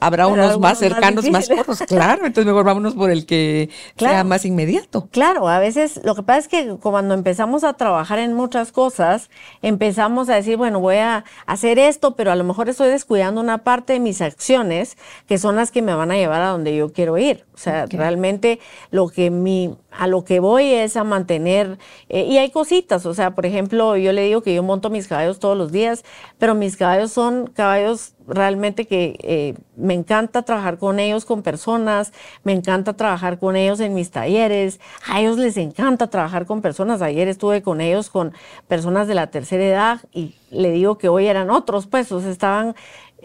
habrá unos más cercanos, más, cortos, claro. Entonces mejor vámonos por el que sea más inmediato. Claro, a veces lo que pasa es que cuando empezamos a trabajar en muchas cosas, empezamos a decir, bueno, voy a hacer esto, pero a lo mejor estoy descuidando una parte de mis acciones que son las que me van a llevar a donde yo quiero ir. O sea, realmente lo que mi, a lo que voy es a mantener, eh, y hay cositas, o sea, por ejemplo, yo le digo que yo monto mis caballos todos los días, pero mis caballos son caballos realmente que eh, me encanta trabajar con ellos, con personas, me encanta trabajar con ellos en mis talleres, a ellos les encanta trabajar con personas, ayer estuve con ellos, con personas de la tercera edad, y le digo que hoy eran otros, pues, o sea, estaban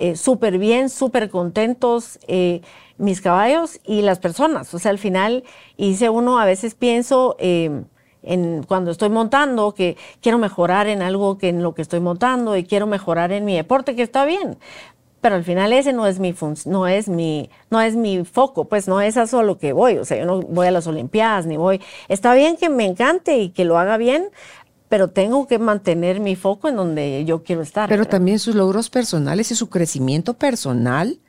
eh, súper bien, súper contentos eh, mis caballos y las personas. O sea, al final hice uno, a veces pienso em, en cuando estoy montando que quiero mejorar en algo que en lo que estoy montando y quiero mejorar en mi deporte, que está bien. Pero al final ese no es mi no es mi no es mi foco, pues no es eso a lo que voy, o sea, yo no voy a las olimpiadas ni voy. Está bien que me encante y que lo haga bien, pero tengo que mantener mi foco en donde yo quiero estar. Pero también sus logros personales y su crecimiento personal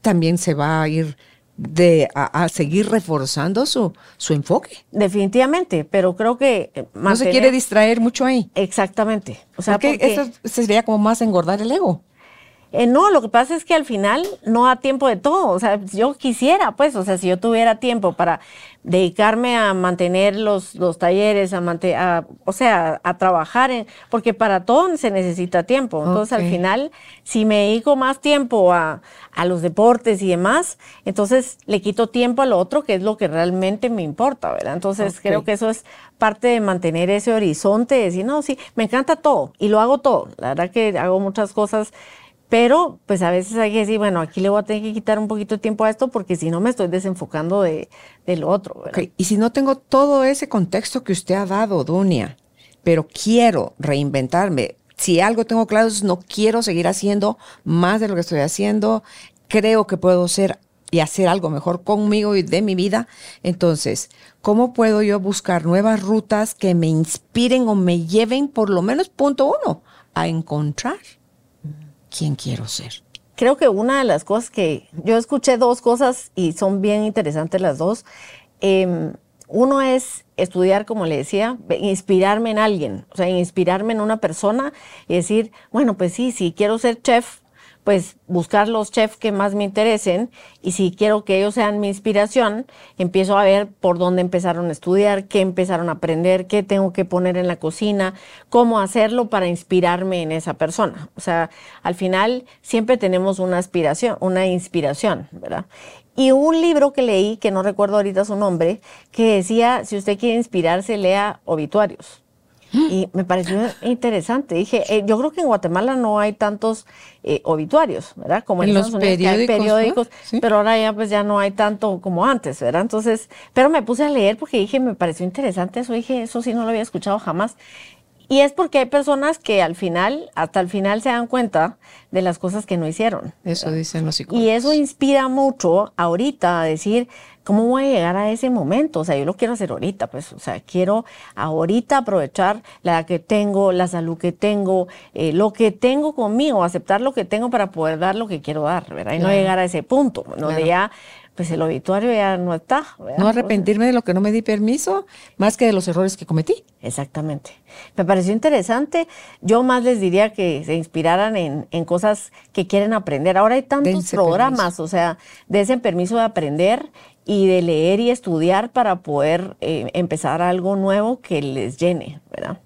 también se va a ir de a, seguir reforzando su, su enfoque. Definitivamente, pero creo que eh, no se quiere distraer mucho ahí. Exactamente. O sea, porque, eso sería como más engordar el ego. Eh, no, lo que pasa es que al final no da tiempo de todo. O sea, yo quisiera, pues, o sea, si yo tuviera tiempo para dedicarme a mantener los, los talleres, a, a o sea, a trabajar, en, porque para todo se necesita tiempo. Entonces, al final, si me dedico más tiempo a, a, los deportes y demás, entonces le quito tiempo al otro, que es lo que realmente me importa, ¿verdad? Entonces, creo que eso es parte de mantener ese horizonte, de decir, no, sí, me encanta todo y lo hago todo. La verdad que hago muchas cosas pero pues a veces hay que decir, bueno, aquí le voy a tener que quitar un poquito de tiempo a esto porque si no me estoy desenfocando de, lo otro. Y si no tengo todo ese contexto que usted ha dado, Dunia, pero quiero reinventarme, si algo tengo claro es no quiero seguir haciendo más de lo que estoy haciendo, creo que puedo ser y hacer algo mejor conmigo y de mi vida, entonces, ¿cómo puedo yo buscar nuevas rutas que me inspiren o me lleven por lo menos punto uno a encontrar? Quién quiero ser. Creo que una de las cosas que yo escuché dos cosas y son bien interesantes las dos. Em, uno es estudiar, como le decía, inspirarme en alguien, o sea, inspirarme en una persona y decir, bueno, pues sí, si quiero ser chef, pues buscar los chefs que más me interesen y si quiero que ellos sean mi inspiración, empiezo a ver por dónde empezaron a estudiar, qué empezaron a aprender, qué tengo que poner en la cocina, cómo hacerlo para inspirarme en esa persona. O sea, al final siempre tenemos una aspiración, una inspiración, ¿verdad? Y un libro que leí, que no recuerdo ahorita su nombre, que decía, si usted quiere inspirarse, lea obituarios. Y me pareció interesante. Dije, eh, yo creo que en Guatemala no hay tantos eh, obituarios, ¿verdad? Como en, los periódicos, periódicos pero ahora ya pues ya no hay tanto como antes, ¿verdad? Entonces, pero me puse a leer porque dije, me pareció interesante eso. Dije, eso sí no lo había escuchado jamás. Y es porque hay personas que al final, hasta el final se dan cuenta de las cosas que no hicieron. Eso dicen los psicólogos. Y eso inspira mucho ahorita a decir, ¿cómo voy a llegar a ese momento? O sea, yo lo quiero hacer ahorita, pues, o sea, quiero ahorita aprovechar la que tengo, la salud que tengo, eh, lo que tengo conmigo, aceptar lo que tengo para poder dar lo que quiero dar, ¿verdad? Y no llegar a ese punto, donde ya pues el obituario ya no está. No arrepentirme de lo que no me di permiso, más que de los errores que cometí. Exactamente. Me pareció interesante. Yo más les diría que se inspiraran en, cosas que quieren aprender. Ahora hay tantos programas, o sea, ese permiso de aprender y de leer y estudiar para poder eh, empezar algo nuevo que les llene, ¿verdad?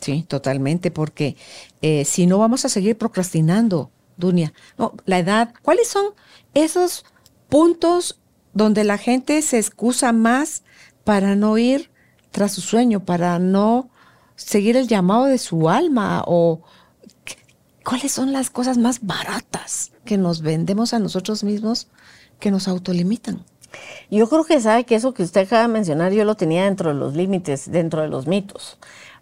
Sí, totalmente, porque eh, si no vamos a seguir procrastinando, Dunia. No, la edad, ¿cuáles son esos puntos donde la gente se excusa más para no ir tras su sueño, para no seguir el llamado de su alma o cuáles son las cosas más baratas que nos vendemos a nosotros mismos que nos autolimitan. Yo creo que sabe que eso que usted acaba de mencionar yo lo tenía dentro de los límites, dentro de los mitos,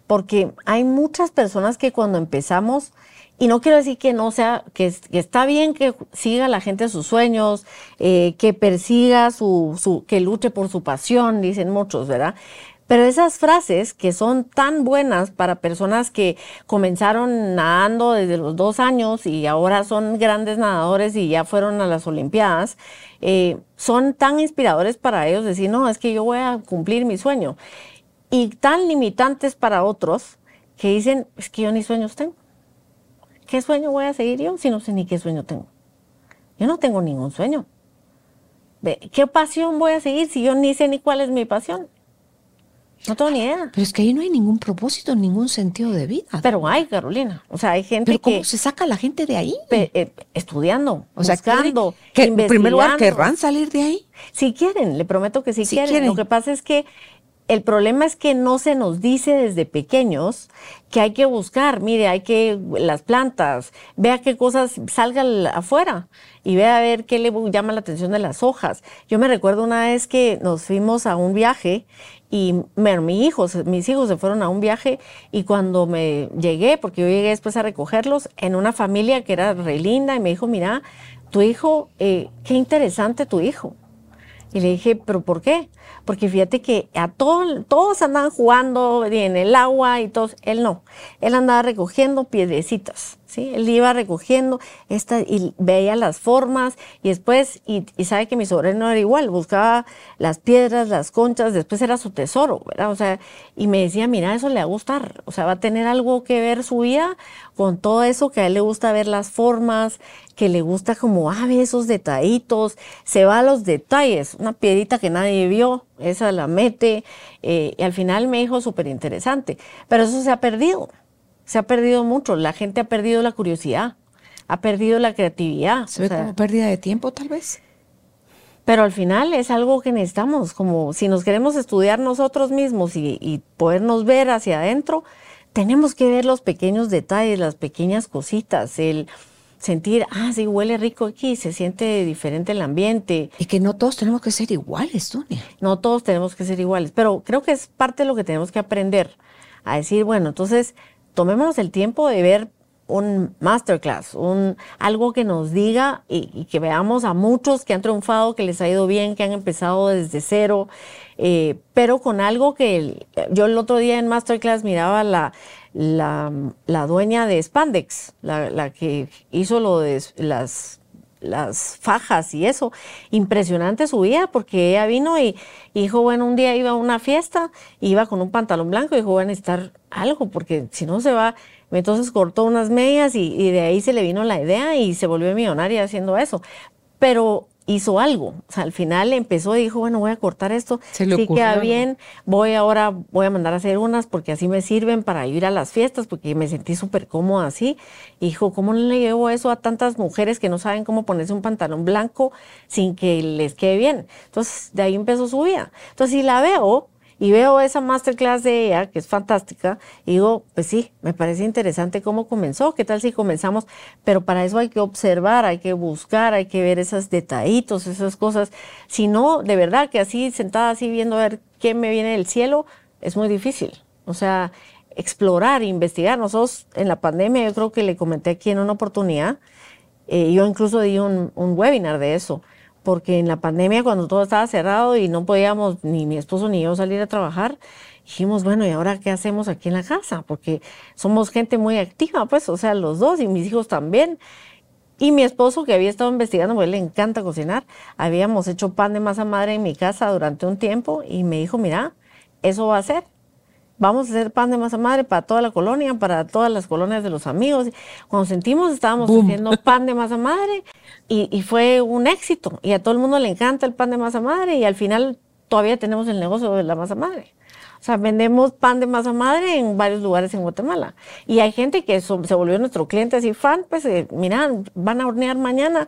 porque hay muchas personas que cuando empezamos y no quiero decir que no sea, que, está bien que siga la gente sus sueños, eh, que persiga su, su, que luche por su pasión, dicen muchos, ¿verdad? Pero esas frases que son tan buenas para personas que comenzaron nadando desde los dos años y ahora son grandes nadadores y ya fueron a las Olimpiadas, eh, son tan inspiradores para ellos decir, no, es que yo voy a cumplir mi sueño. Y tan limitantes para otros que dicen, es que yo ni sueños tengo. ¿Qué sueño voy a seguir yo si no sé ni qué sueño tengo? Yo no tengo ningún sueño. ¿Qué pasión voy a seguir si yo ni sé ni cuál es mi pasión? No tengo ni idea. Pero es que ahí no hay ningún propósito, ningún sentido de vida. Pero hay, Carolina. O sea, hay gente ¿Pero cómo se saca la gente de ahí? Eh, estudiando, o sea, buscando, que, en primer lugar, ¿querrán salir de ahí? Si quieren, le prometo que sí, quieren. Lo que pasa es que el problema es que no se nos dice desde pequeños que hay que buscar, mire, hay que las plantas, vea qué cosas salgan afuera y vea a ver qué le llama la atención de las hojas. Yo me recuerdo una vez que nos fuimos a un viaje y mi hijos, mis hijos se fueron a un viaje y cuando me llegué, porque yo llegué después a recogerlos, en una familia que era re linda y me dijo, mira, tu hijo, eh, qué interesante tu hijo Y le dije, ¿pero por qué? Porque fíjate que a todos andaban jugando en el agua y todos, él no. Él andaba recogiendo piedrecitas. ¿sí? Él iba recogiendo esta, y veía las formas y después, y, sabe que mi sobrino era igual, buscaba las piedras, las conchas, después era su tesoro, ¿verdad? O sea, y me decía, mira, eso le va a gustar, o sea, va a tener algo que ver su vida con todo eso que a él le gusta ver las formas, que le gusta como, ah, ve esos detallitos, se va a los detalles, una piedrita que nadie vio, esa la mete, eh, y al final me dijo súper interesante, pero eso se ha perdido se ha perdido mucho. La gente ha perdido la curiosidad, ha perdido la creatividad. Se ve como pérdida de tiempo, tal vez. Pero al final es algo que necesitamos, como si nos queremos estudiar nosotros mismos y, podernos ver hacia adentro, tenemos que ver los pequeños detalles, las pequeñas cositas, el sentir, ah, sí, huele rico aquí, se siente diferente el ambiente. Y que no todos tenemos que ser iguales, Sonia. No todos tenemos que ser iguales, pero creo que es parte de lo que tenemos que aprender, a decir, bueno, entonces tomémonos el tiempo de ver un masterclass, un, algo que nos diga y, que veamos a muchos que han triunfado, que les ha ido bien, que han empezado desde cero, eh, pero con algo que yo el otro día en masterclass miraba la, la, la dueña de Spandex, la, la, que hizo lo de las las fajas y eso. Impresionante su vida porque ella vino y, y, dijo, bueno, un día iba a una fiesta, iba con un pantalón blanco y dijo, voy a necesitar algo, porque si no se va, entonces cortó unas medias y, de ahí se le vino la idea y se volvió millonaria haciendo eso. Pero hizo algo. O sea, al final empezó y dijo, bueno, voy a cortar esto. Se sí queda bien. Voy ahora, voy a mandar a hacer unas porque así me sirven para ir a las fiestas porque me sentí súper cómoda así. Y dijo, ¿cómo le llevo eso a tantas mujeres que no saben cómo ponerse un pantalón blanco sin que les quede bien? Entonces, de ahí empezó su vida. Entonces, si la veo, y veo esa masterclass de ella, que es fantástica, y digo, pues sí, me parece interesante cómo comenzó, qué tal si comenzamos, pero para eso hay que observar, hay que buscar, hay que ver esos detallitos, esas cosas. Si no, de verdad que así sentada así viendo a ver qué me viene del cielo, es muy difícil. O sea, explorar, investigar. Nosotros en la pandemia, yo creo que le comenté aquí en una oportunidad, eh, yo incluso di un, un webinar de eso porque en la pandemia cuando todo estaba cerrado y no podíamos ni mi esposo ni yo salir a trabajar, dijimos, bueno, ¿y ahora qué hacemos aquí en la casa? Porque somos gente muy activa, pues, o sea, los dos y mis hijos también. Y mi esposo, que había estado investigando, porque le encanta cocinar, habíamos hecho pan de masa madre en mi casa durante un tiempo y me dijo, mira, eso va a ser vamos a hacer pan de masa madre para toda la colonia, para todas las colonias de los amigos. Cuando sentimos, estábamos haciendo pan de masa madre y, y, fue un éxito. Y a todo el mundo le encanta el pan de masa madre y al final todavía tenemos el negocio de la masa madre. O sea, vendemos pan de masa madre en varios lugares en Guatemala. Y hay gente que se volvió nuestro cliente así fan, pues, eh, mira, van a hornear mañana.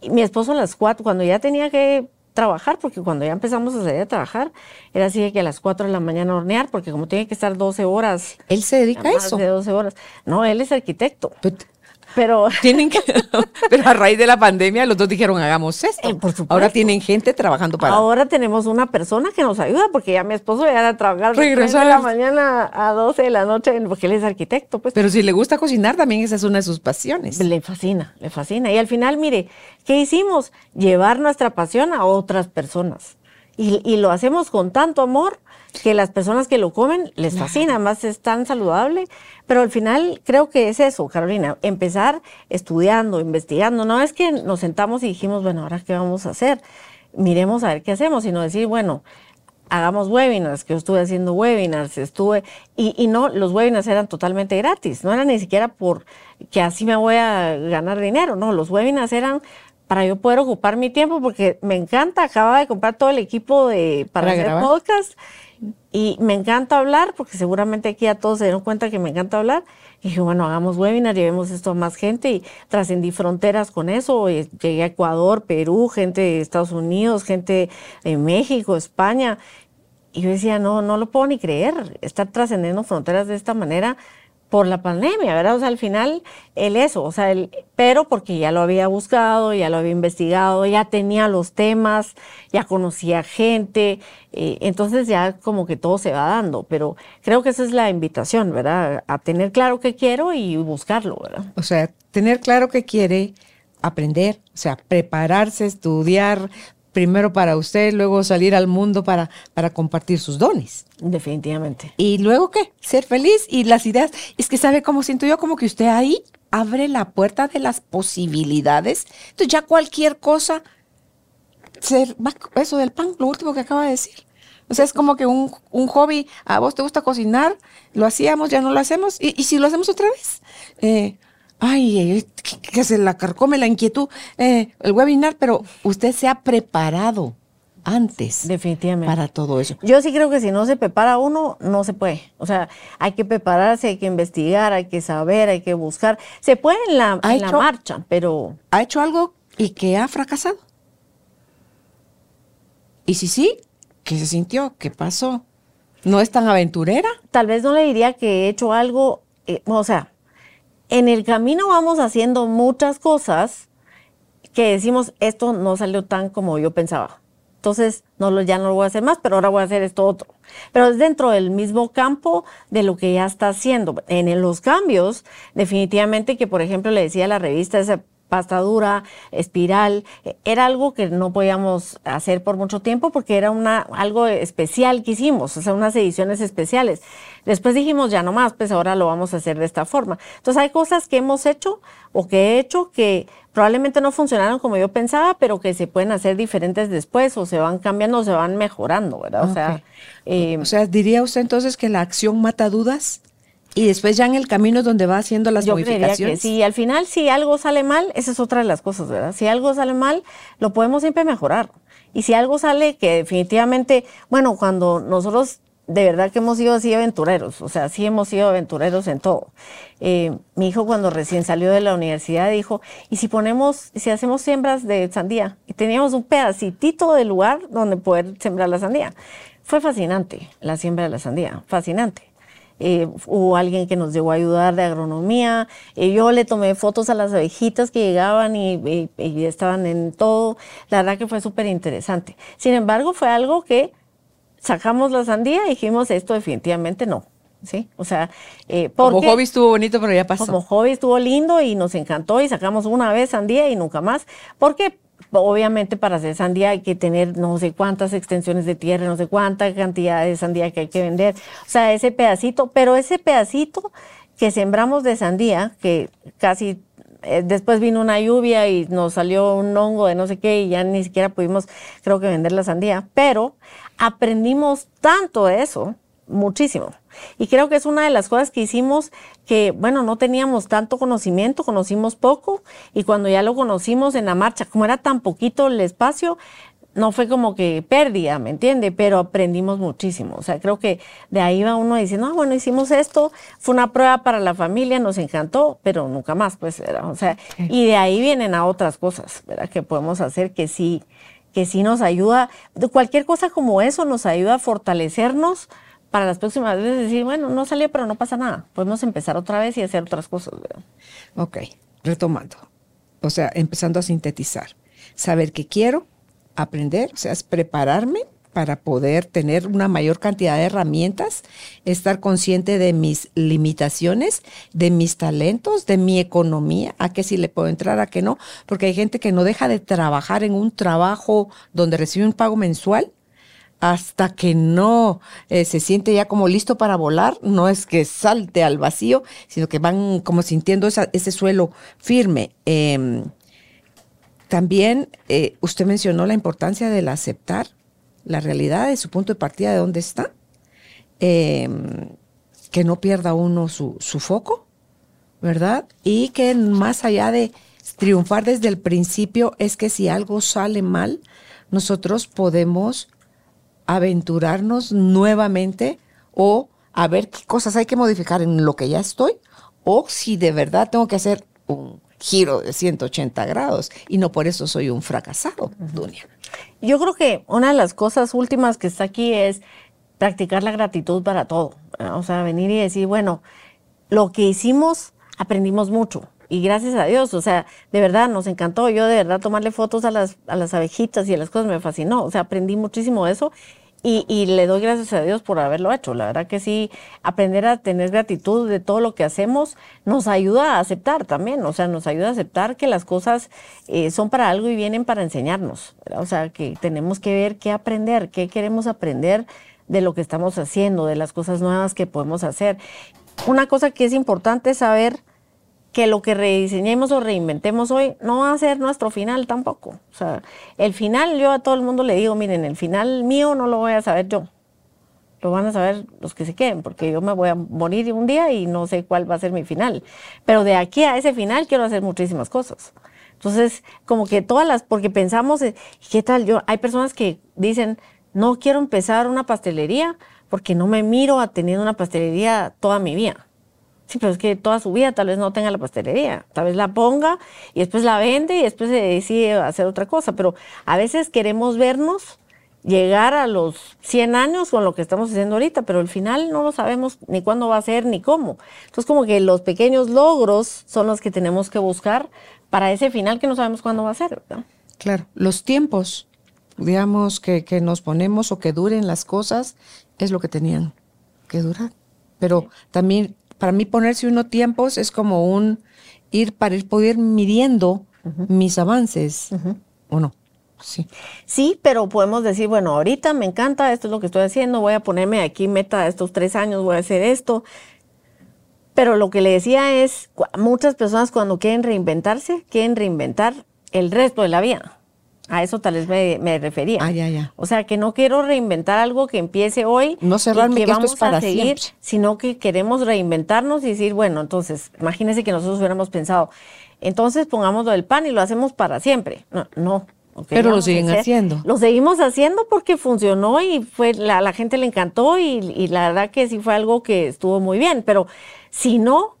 Y mi esposo a las cuatro, cuando ya tenía que trabajar, porque cuando ya empezamos a salir a trabajar, era así de que a las 4 de la mañana hornear, porque como tiene que estar 12 horas. ¿Él se dedica a eso? de 12 horas. No, él es arquitecto. Pero, tienen que, pero a raíz de la pandemia los dos dijeron hagamos esto. Eh, ahora tienen gente trabajando para. Ahora tenemos una persona que nos ayuda porque ya mi esposo ya a trabajar de 3 de la mañana a 12 de la noche porque él es arquitecto. Pues. Pero si le gusta cocinar también esa es una de sus pasiones. Le fascina, le fascina. Y al final, mire, ¿qué hicimos? Llevar nuestra pasión a otras personas. Y, y lo hacemos con tanto amor que las personas que lo comen les fascina, más es tan saludable, pero al final creo que es eso, Carolina, empezar estudiando, investigando, no es que nos sentamos y dijimos, bueno, ahora qué vamos a hacer, miremos a ver qué hacemos, sino decir, bueno, hagamos webinars, que yo estuve haciendo webinars, estuve, y, y no, los webinars eran totalmente gratis, no era ni siquiera por que así me voy a ganar dinero, no, los webinars eran para yo poder ocupar mi tiempo, porque me encanta, acababa de comprar todo el equipo de, para, hacer podcast y me encanta hablar, porque seguramente aquí a todos se dieron cuenta que me encanta hablar. Y dije, bueno, hagamos webinar, llevemos esto a más gente y trascendí fronteras con eso. Llegué a Ecuador, Perú, gente de Estados Unidos, gente de México, España. Y yo decía, no, no lo puedo ni creer, estar trascendiendo fronteras de esta manera por la pandemia, ¿verdad? O sea, al final, el eso, o sea, el, pero porque ya lo había buscado, ya lo había investigado, ya tenía los temas, ya conocía gente, eh, entonces ya como que todo se va dando, pero creo que esa es la invitación, ¿verdad? A tener claro qué quiero y buscarlo, ¿verdad? O sea, tener claro qué quiere, aprender, o sea, prepararse, estudiar, primero para usted, luego salir al mundo para, para compartir sus dones. Definitivamente. Y luego qué? Ser feliz y las ideas. Es que sabe cómo siento yo, como que usted ahí abre la puerta de las posibilidades. Entonces ya cualquier cosa, ser, eso del pan, lo último que acaba de decir. O sea, es como que un, hobby, a vos te gusta cocinar, lo hacíamos, ya no lo hacemos, y, si lo hacemos otra vez. Eh, ay, que, se la carcome la inquietud, eh, el webinar, pero usted se ha preparado antes. Definitivamente. Para todo eso. Yo sí creo que si no se prepara uno, no se puede. O sea, hay que prepararse, hay que investigar, hay que saber, hay que buscar. Se puede en la, la marcha, pero... ¿Ha hecho algo y que ha fracasado? Y si sí, ¿qué se sintió? ¿Qué pasó? ¿No es tan aventurera? Tal vez no le diría que he hecho algo, eh, o sea, en el camino vamos haciendo muchas cosas que decimos, esto no salió tan como yo pensaba. Entonces, no lo, ya no lo voy a hacer más, pero ahora voy a hacer esto otro. Pero es dentro del mismo campo de lo que ya está haciendo. En los cambios, definitivamente que, por ejemplo, le decía a la revista, esa pasta dura, espiral, eh, era algo que no podíamos hacer por mucho tiempo porque era una, algo especial que hicimos, o sea, unas ediciones especiales. Después dijimos, ya no más, pues ahora lo vamos a hacer de esta forma. Entonces hay cosas que hemos hecho o que he hecho que probablemente no funcionaron como yo pensaba, pero que se pueden hacer diferentes después o se van cambiando o se van mejorando, ¿verdad? O sea, eh, o sea, diría usted entonces que la acción mata dudas. Y después ya en el camino es donde va haciendo las Yo modificaciones. sí, al final si algo sale mal, esa es otra de las cosas, ¿verdad? Si algo sale mal, lo podemos siempre mejorar. Y si algo sale que definitivamente, bueno, cuando nosotros de verdad que hemos sido así aventureros, o sea, sí hemos sido aventureros en todo. Eh, mi hijo cuando recién salió de la universidad dijo, ¿y si ponemos, si hacemos siembras de sandía? Y teníamos un pedacitito de lugar donde poder sembrar la sandía. Fue fascinante la siembra de la sandía, fascinante. Eh, hubo alguien que nos llegó a ayudar de agronomía. Eh, yo le tomé fotos a las abejitas que llegaban y, estaban en todo. La verdad que fue súper interesante. Sin embargo, fue algo que sacamos la sandía y dijimos, esto definitivamente no. ¿Sí? O sea, eh, como hobby estuvo bonito, pero ya pasó. Como hobby estuvo lindo y nos encantó y sacamos una vez sandía y nunca más. Porque obviamente para hacer sandía hay que tener no sé cuántas extensiones de tierra, no sé cuánta cantidad de sandía que hay que vender. O sea, ese pedacito, pero ese pedacito que sembramos de sandía, que casi eh, después vino una lluvia y nos salió un hongo de no sé qué y ya ni siquiera pudimos, creo que, vender la sandía, pero aprendimos tanto de eso, muchísimo. Y creo que es una de las cosas que hicimos que, bueno, no teníamos tanto conocimiento, conocimos poco, y cuando ya lo conocimos en la marcha, como era tan poquito el espacio, no fue como que pérdida, ¿me entiende? Pero aprendimos muchísimo. O sea, creo que de ahí va uno diciendo, ah, bueno, hicimos esto, fue una prueba para la familia, nos encantó, pero nunca más, pues, O sea, y de ahí vienen a otras cosas, ¿verdad? Que podemos hacer que sí, que sí nos ayuda. Cualquier cosa como eso nos ayuda a fortalecernos para las próximas veces decir, bueno, no salió, pero no pasa nada. Podemos empezar otra vez y hacer otras cosas. Ok, retomando. O sea, empezando a sintetizar. Saber qué quiero, aprender, o sea, es prepararme para poder tener una mayor cantidad de herramientas, estar consciente de mis limitaciones, de mis talentos, de mi economía, a qué sí le puedo entrar, a qué no, porque hay gente que no deja de trabajar en un trabajo donde recibe un pago mensual hasta que no eh, se siente ya como listo para volar, no es que salte al vacío, sino que van como sintiendo ese suelo firme. Em, también eh, usted mencionó la importancia del aceptar la realidad de su punto de partida de dónde está, em, que no pierda uno su, su foco, ¿verdad? Y que más allá de triunfar desde el principio es que si algo sale mal, nosotros podemos aventurarnos nuevamente o a ver qué cosas hay que modificar en lo que ya estoy o si de verdad tengo que hacer un giro de 180 grados y no por eso soy un fracasado, Dunia. Yo creo que una de las cosas últimas que está aquí es practicar la gratitud para todo. O sea, venir y decir, bueno, lo que hicimos, aprendimos mucho. Y gracias a Dios, o sea, de verdad nos encantó. Yo de verdad tomarle fotos a las, a las abejitas y a las cosas me fascinó. O sea, aprendí muchísimo de eso Y, y, le doy gracias a Dios por haberlo hecho. La verdad que sí, aprender a tener gratitud de todo lo que hacemos nos ayuda a aceptar también. O sea, nos ayuda a aceptar que las cosas eh, son para algo y vienen para enseñarnos. O sea, que tenemos que ver qué aprender, qué queremos aprender de lo que estamos haciendo, de las cosas nuevas que podemos hacer. Una cosa que es importante saber que lo que rediseñemos o reinventemos hoy no va a ser nuestro final tampoco. O sea, el final yo a todo el mundo le digo, miren, el final mío no lo voy a saber yo. Lo van a saber los que se queden, porque yo me voy a morir un día y no sé cuál va a ser mi final. Pero de aquí a ese final quiero hacer muchísimas cosas. Entonces, como que todas las, porque pensamos, ¿qué tal? Yo, hay personas que dicen, no quiero empezar una pastelería porque no me miro a tener una pastelería toda mi vida. Sí, pero es que toda su vida tal vez no tenga la pastelería. Tal vez la ponga y después la vende y después se decide hacer otra cosa. Pero a veces queremos vernos llegar a los 100 años con lo que estamos haciendo ahorita, pero al final no lo sabemos ni cuándo va a ser ni cómo. Entonces como que los pequeños logros son los que tenemos que buscar para ese final que no sabemos cuándo va a ser. Claro, los tiempos, digamos, que, que nos ponemos o que duren las cosas es lo que tenían que durar. Pero también para mí ponerse uno tiempos es como un ir para ir poder midiendo mis avances, ¿o no? Sí. Sí, pero podemos decir, bueno, ahorita me encanta, esto es lo que estoy haciendo, voy a ponerme aquí meta estos tres años, voy a hacer esto. Pero lo que le decía es, muchas personas cuando quieren reinventarse, quieren reinventar el resto de la vida. A eso tal vez me, refería. Ah, ya, ya. O sea, que no quiero reinventar algo que empiece hoy. No cerrarme y que, vamos para a seguir, sino que queremos reinventarnos y decir, bueno, entonces, imagínense que nosotros hubiéramos pensado, entonces pongamos lo del pan y lo hacemos para siempre. No, no. Pero lo siguen haciendo. Lo seguimos haciendo porque funcionó y fue la, la gente le encantó y, y la verdad que sí fue algo que estuvo muy bien. Pero si no,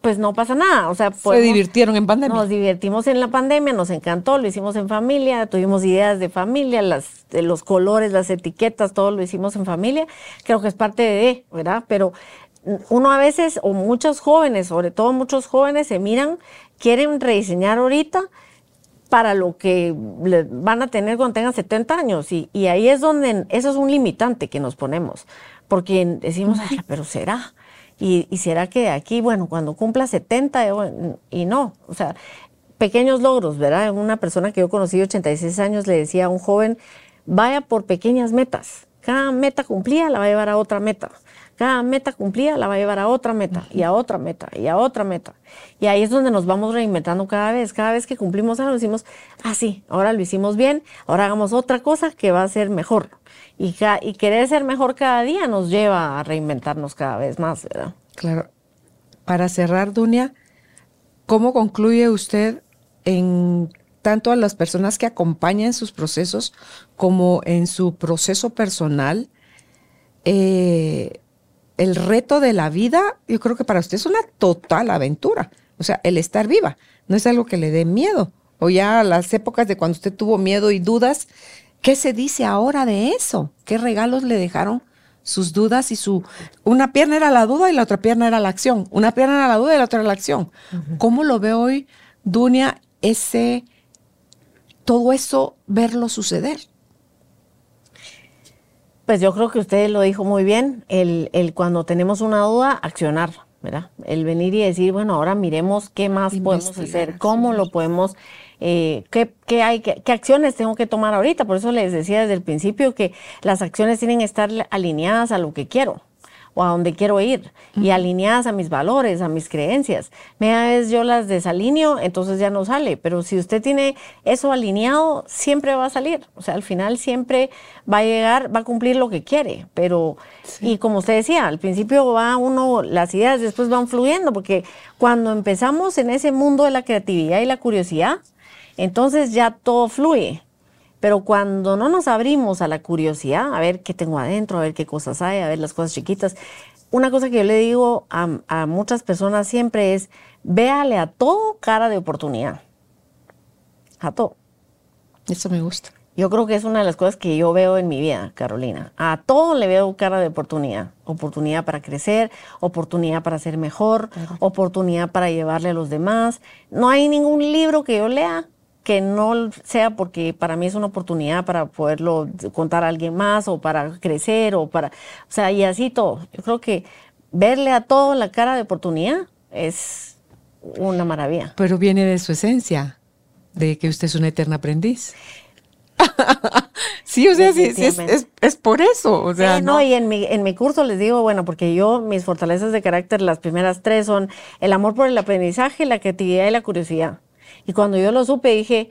pues no pasa nada. O sea, se divirtieron en pandemia. Nos divertimos en la pandemia, nos encantó, lo hicimos en familia, tuvimos ideas de familia, las, de los colores, las etiquetas, todo lo hicimos en familia. Creo que es parte de, ¿verdad? Pero uno a veces, o muchos jóvenes, sobre todo muchos jóvenes, se miran, quieren rediseñar ahorita para lo que van a tener cuando tengan 70 años. Y, y ahí es donde, eso es un limitante que nos ponemos. Porque decimos, Ay, pero será y, será que aquí, bueno, cuando cumpla 70 eh, y no, o sea, pequeños logros, ¿verdad? Una persona que yo conocí de 86 años le decía a un joven, vaya por pequeñas metas. Cada meta cumplida la va a llevar a otra meta. Cada meta cumplida la va a llevar a otra meta y a otra meta y a otra meta. Y ahí es donde nos vamos reinventando cada vez. Cada vez que cumplimos algo decimos, ah, sí, ahora lo hicimos bien, ahora hagamos otra cosa que va a ser mejor. Y, querer ser mejor cada día nos lleva a reinventarnos cada vez más, ¿verdad? Claro. Para cerrar, Dunia, ¿cómo concluye usted en tanto a las personas que acompañan sus procesos como en su proceso personal? Eh, el reto de la vida, yo creo que para usted es una total aventura. O sea, el estar viva no es algo que le dé miedo. O ya las épocas de cuando usted tuvo miedo y dudas, ¿Qué se dice ahora de eso? ¿Qué regalos le dejaron sus dudas y su... Una pierna era la duda y la otra pierna era la acción. Una pierna era la duda y la otra era la acción. ¿Cómo lo ve hoy, Dunia, ese... todo eso, verlo suceder? Pues yo creo que usted lo dijo muy bien, el, el cuando tenemos una duda, accionar, ¿verdad? El venir y decir, bueno, ahora miremos qué más podemos hacer, cómo lo podemos eh, ¿qué, hay, qué, acciones tengo que tomar ahorita. Por eso les decía desde el principio que las acciones tienen que estar alineadas a lo que quiero o a donde quiero ir y alineadas a mis valores, a mis creencias. Media vez yo las desalineo, entonces ya no sale, pero si usted tiene eso alineado, siempre va a salir. O sea, al final siempre va a llegar, va a cumplir lo que quiere, pero y como usted decía, al principio va uno las ideas después van fluyendo porque cuando empezamos en ese mundo de la creatividad y la curiosidad, entonces ya todo fluye. Pero cuando no nos abrimos a la curiosidad, a ver qué tengo adentro, a ver qué cosas hay, a ver las cosas chiquitas, una cosa que yo le digo a, muchas personas siempre es, véale a todo cara de oportunidad. A todo. Eso me gusta. Yo creo que es una de las cosas que yo veo en mi vida, Carolina. A todo le veo cara de oportunidad. Oportunidad para crecer, oportunidad para ser mejor, oportunidad para llevarle a los demás. No hay ningún libro que yo lea que no sea porque para mí es una oportunidad para poderlo contar a alguien más o para crecer o para, o sea, y así todo. Yo creo que verle a todo la cara de oportunidad es una maravilla. Pero viene de su esencia, de que usted es una eterna aprendiz. sí, o sea, sí, es, por eso. O sea, no, y en mi, en mi curso les digo, bueno, porque yo, mis fortalezas de carácter, las primeras tres son el amor por el aprendizaje, la creatividad y la curiosidad. Y cuando yo lo supe, dije,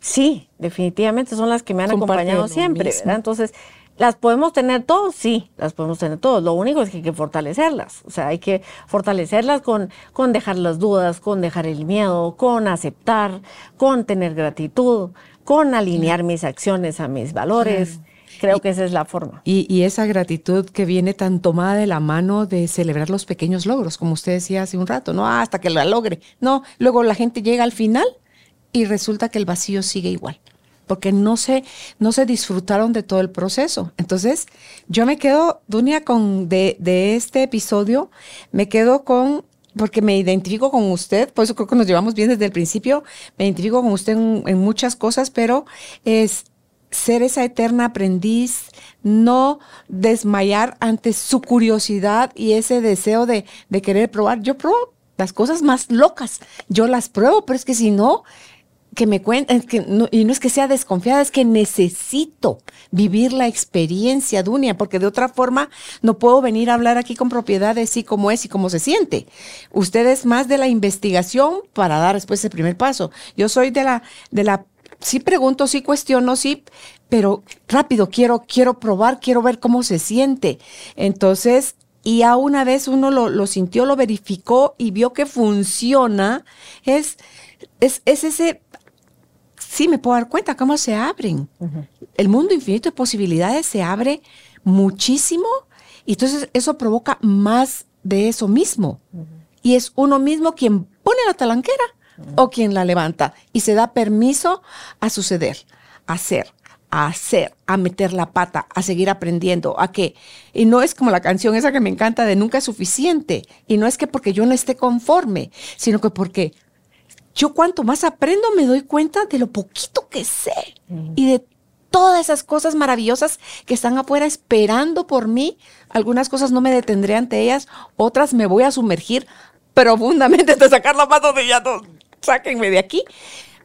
sí, definitivamente son las que me han acompañado siempre, ¿verdad? Entonces, ¿Las podemos tener todos? Sí, las podemos tener todos. Lo único es que hay que fortalecerlas. O sea, hay que fortalecerlas con, con dejar las dudas, con dejar el miedo, con aceptar, con tener gratitud, con alinear mis acciones a mis valores. Creo que esa es la forma. Y, esa gratitud que viene tan tomada de la mano de celebrar los pequeños logros, como usted decía hace un rato, no hasta que la logre. No, luego la gente llega al final y resulta que el vacío sigue igual porque no se, no se disfrutaron de todo el proceso. Entonces, yo me quedo, Dunia, con de, de este episodio, me quedo con porque me identifico con usted, por eso creo que nos llevamos bien desde el principio, me identifico con usted en, muchas cosas, pero es ser esa eterna aprendiz, no desmayar ante su curiosidad y ese deseo de, de querer probar. Yo pruebo las cosas más locas, yo las pruebo, pero es que si no, que me cuenten, que y no es que sea desconfiada, es que necesito vivir la experiencia, Dunia, porque de otra forma no puedo venir a hablar aquí con propiedad de sí cómo es y cómo se siente. Usted es más de la investigación para dar después el primer paso. Yo soy de la, de la, sí pregunto, sí cuestiono, sí, pero rápido, quiero, quiero probar, quiero ver cómo se siente. Entonces, y ya una vez uno lo, lo sintió, lo verificó y vio que funciona, es, es, es ese sí me puedo dar cuenta cómo se abren. El mundo infinito de posibilidades se abre muchísimo y entonces eso provoca más de eso mismo. Y es uno mismo quien pone la talanquera o quien la levanta y se da permiso a suceder, a hacer, a hacer, a meter la pata, a seguir aprendiendo, a que, y no es como la canción esa que me encanta de nunca es suficiente, y no es que porque yo no esté conforme, sino que porque yo cuanto más aprendo me doy cuenta de lo poquito que sé y de todas esas cosas maravillosas que están afuera esperando por mí. Algunas cosas no me detendré ante ellas, otras me voy a sumergir profundamente hasta sacar la mano de ya, no, sáquenme de aquí.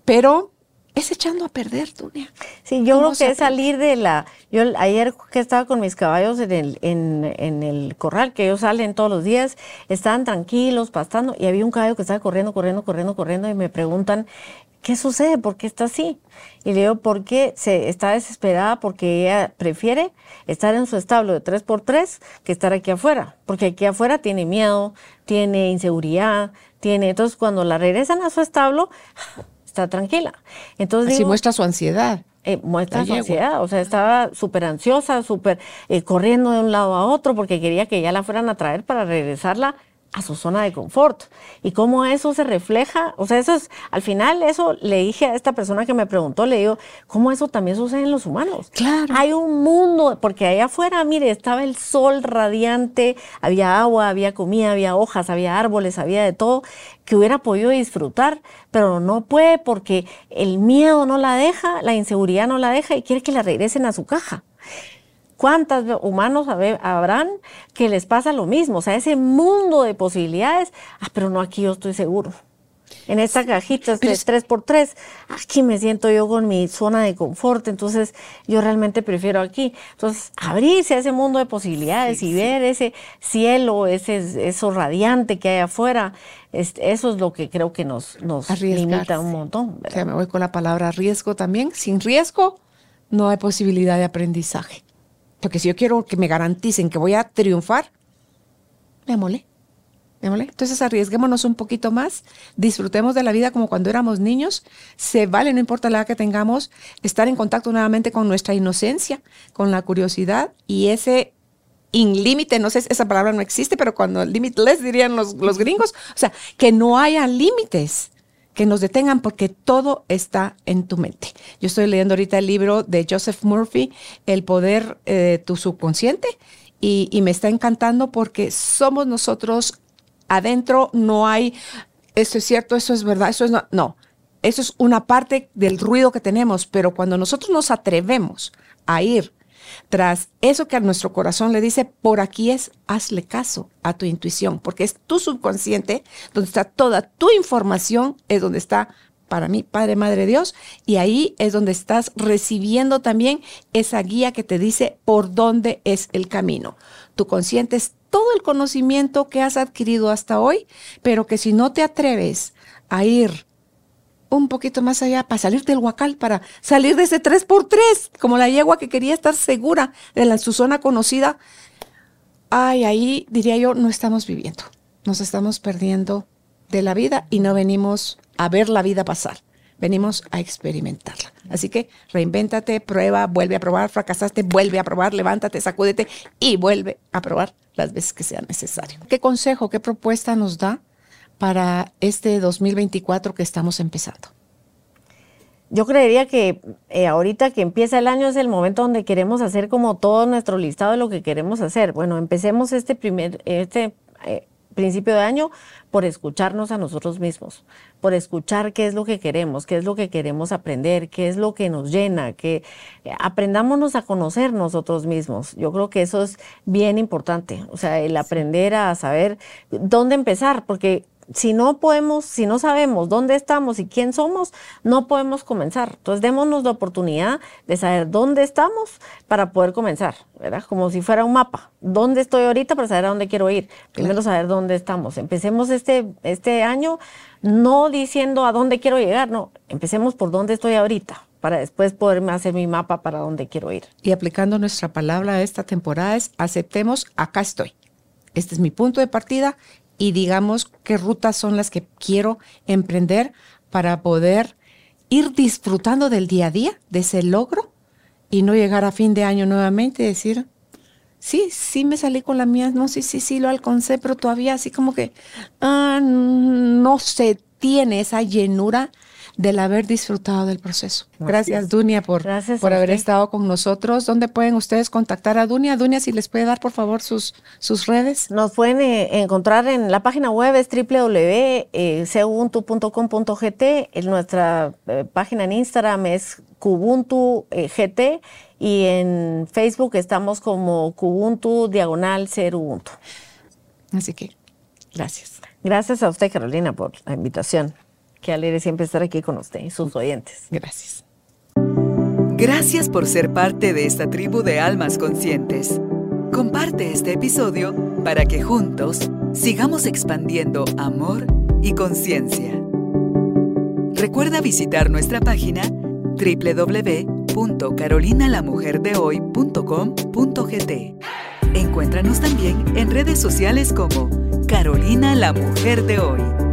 Pero es echando a perder, Dunia. Sí, yo creo que es salir de la... Yo ayer que estaba con mis caballos en el, en, en, el corral, que ellos salen todos los días, estaban tranquilos, pastando, y había un caballo que estaba corriendo, corriendo, corriendo, corriendo, y me preguntan, ¿qué sucede? ¿Por qué está así? Y le digo, ¿por qué se está desesperada? Porque ella prefiere estar en su establo de 3x3 que estar aquí afuera. Porque aquí afuera tiene miedo, tiene inseguridad, tiene... Entonces, cuando la regresan a su establo está tranquila. Entonces Así muestra su ansiedad. Eh, muestra su ansiedad, o sea, estaba súper ansiosa, súper eh, corriendo de un lado a otro porque quería que ya la fueran a traer para regresarla a su zona de confort. Y cómo eso se refleja, o sea, eso es, al final eso le dije a esta persona que me preguntó, le digo, ¿cómo eso también sucede en los humanos? Claro. Hay un mundo, porque allá afuera, mire, estaba el sol radiante, había agua, había comida, había hojas, había árboles, había de todo que hubiera podido disfrutar, pero no puede porque el miedo no la deja, la inseguridad no la deja y quiere que la regresen a su caja. ¿Cuántos humanos habrán que les pasa lo mismo? O sea, ese mundo de posibilidades, ah, pero no aquí yo estoy seguro. En esta cajita de 3x3, aquí me siento yo con mi zona de confort, entonces yo realmente prefiero aquí. Entonces, abrirse a ese mundo de posibilidades y ver ese cielo, ese, eso radiante que hay afuera, eso es lo que creo que nos, nos limita un montón. O sea, me voy con la palabra riesgo también. Sin riesgo no hay posibilidad de aprendizaje. Porque si yo quiero que me garanticen que voy a triunfar, me amolé. Me. Entonces arriesguémonos un poquito más, disfrutemos de la vida como cuando éramos niños. Se vale, no importa la edad que tengamos, estar en contacto nuevamente con nuestra inocencia, con la curiosidad y ese límite, no sé, esa palabra no existe, pero cuando limitless dirían los, los gringos, o sea, que no haya límites que nos detengan porque todo está en tu mente. Yo estoy leyendo ahorita el libro de Joseph Murphy, El poder de tu subconsciente, y, y me está encantando porque somos nosotros adentro, no hay, eso es cierto, eso es verdad, eso es no, no. eso es una parte del ruido que tenemos, pero cuando nosotros nos atrevemos a ir tras eso que a nuestro corazón le dice, por aquí es, hazle caso a tu intuición, porque es tu subconsciente donde está toda tu información, es donde está para mí, Padre, Madre Dios, y ahí es donde estás recibiendo también esa guía que te dice por dónde es el camino. Tu consciente es todo el conocimiento que has adquirido hasta hoy, pero que si no te atreves a ir un poquito más allá para salir del huacal, para salir de ese 3x3, como la yegua que quería estar segura de la, su zona conocida. Ay, ahí diría yo, no estamos viviendo, nos estamos perdiendo de la vida y no venimos a ver la vida pasar, venimos a experimentarla. Así que reinvéntate, prueba, vuelve a probar, fracasaste, vuelve a probar, levántate, sacúdete y vuelve a probar las veces que sea necesario. ¿Qué consejo, qué propuesta nos da para este 2024 que estamos empezando? Yo creería que eh, ahorita que empieza el año es el momento donde queremos hacer como todo nuestro listado de lo que queremos hacer. Bueno, empecemos este primer, este eh, principio de año por escucharnos a nosotros mismos, por escuchar qué es lo que queremos, qué es lo que queremos aprender, qué es lo que nos llena, que eh, aprendámonos a conocer nosotros mismos. Yo creo que eso es bien importante, o sea, el aprender a saber dónde empezar, porque si no podemos, si no sabemos dónde estamos y quién somos, no podemos comenzar. Entonces, démonos la oportunidad de saber dónde estamos para poder comenzar, ¿verdad? Como si fuera un mapa. ¿Dónde estoy ahorita para saber a dónde quiero ir? Primero saber dónde estamos. Empecemos este, este año no diciendo a dónde quiero llegar, no. Empecemos por dónde estoy ahorita para después poderme hacer mi mapa para dónde quiero ir. Y aplicando nuestra palabra a esta temporada es aceptemos, acá estoy. Este es mi punto de partida y digamos qué rutas son las que quiero emprender para poder ir disfrutando del día a día, de ese logro y no llegar a fin de año nuevamente y decir, sí, sí me salí con la mía, no, sí, sí, sí lo alcancé, pero todavía así como que ah, no se tiene esa llenura del haber disfrutado del proceso. Gracias, Dunia, por, por haber estado con nosotros. ¿Dónde pueden ustedes contactar a Dunia? Dunia, si les puede dar, por favor, sus, sus redes. Nos pueden eh, encontrar en la página web, es www.cubuntu.com.gt. En nuestra eh, página en Instagram es Kubuntu eh, GT y en Facebook estamos como Kubuntu Diagonal Ser Ubuntu. Así que, gracias. Gracias a usted, Carolina, por la invitación. Qué alegre siempre estar aquí con usted y sus oyentes. Gracias. Gracias por ser parte de esta tribu de almas conscientes. Comparte este episodio para que juntos sigamos expandiendo amor y conciencia. Recuerda visitar nuestra página www.carolinalamujerdehoy.com.gt. Encuéntranos también en redes sociales como Carolina la Mujer de Hoy.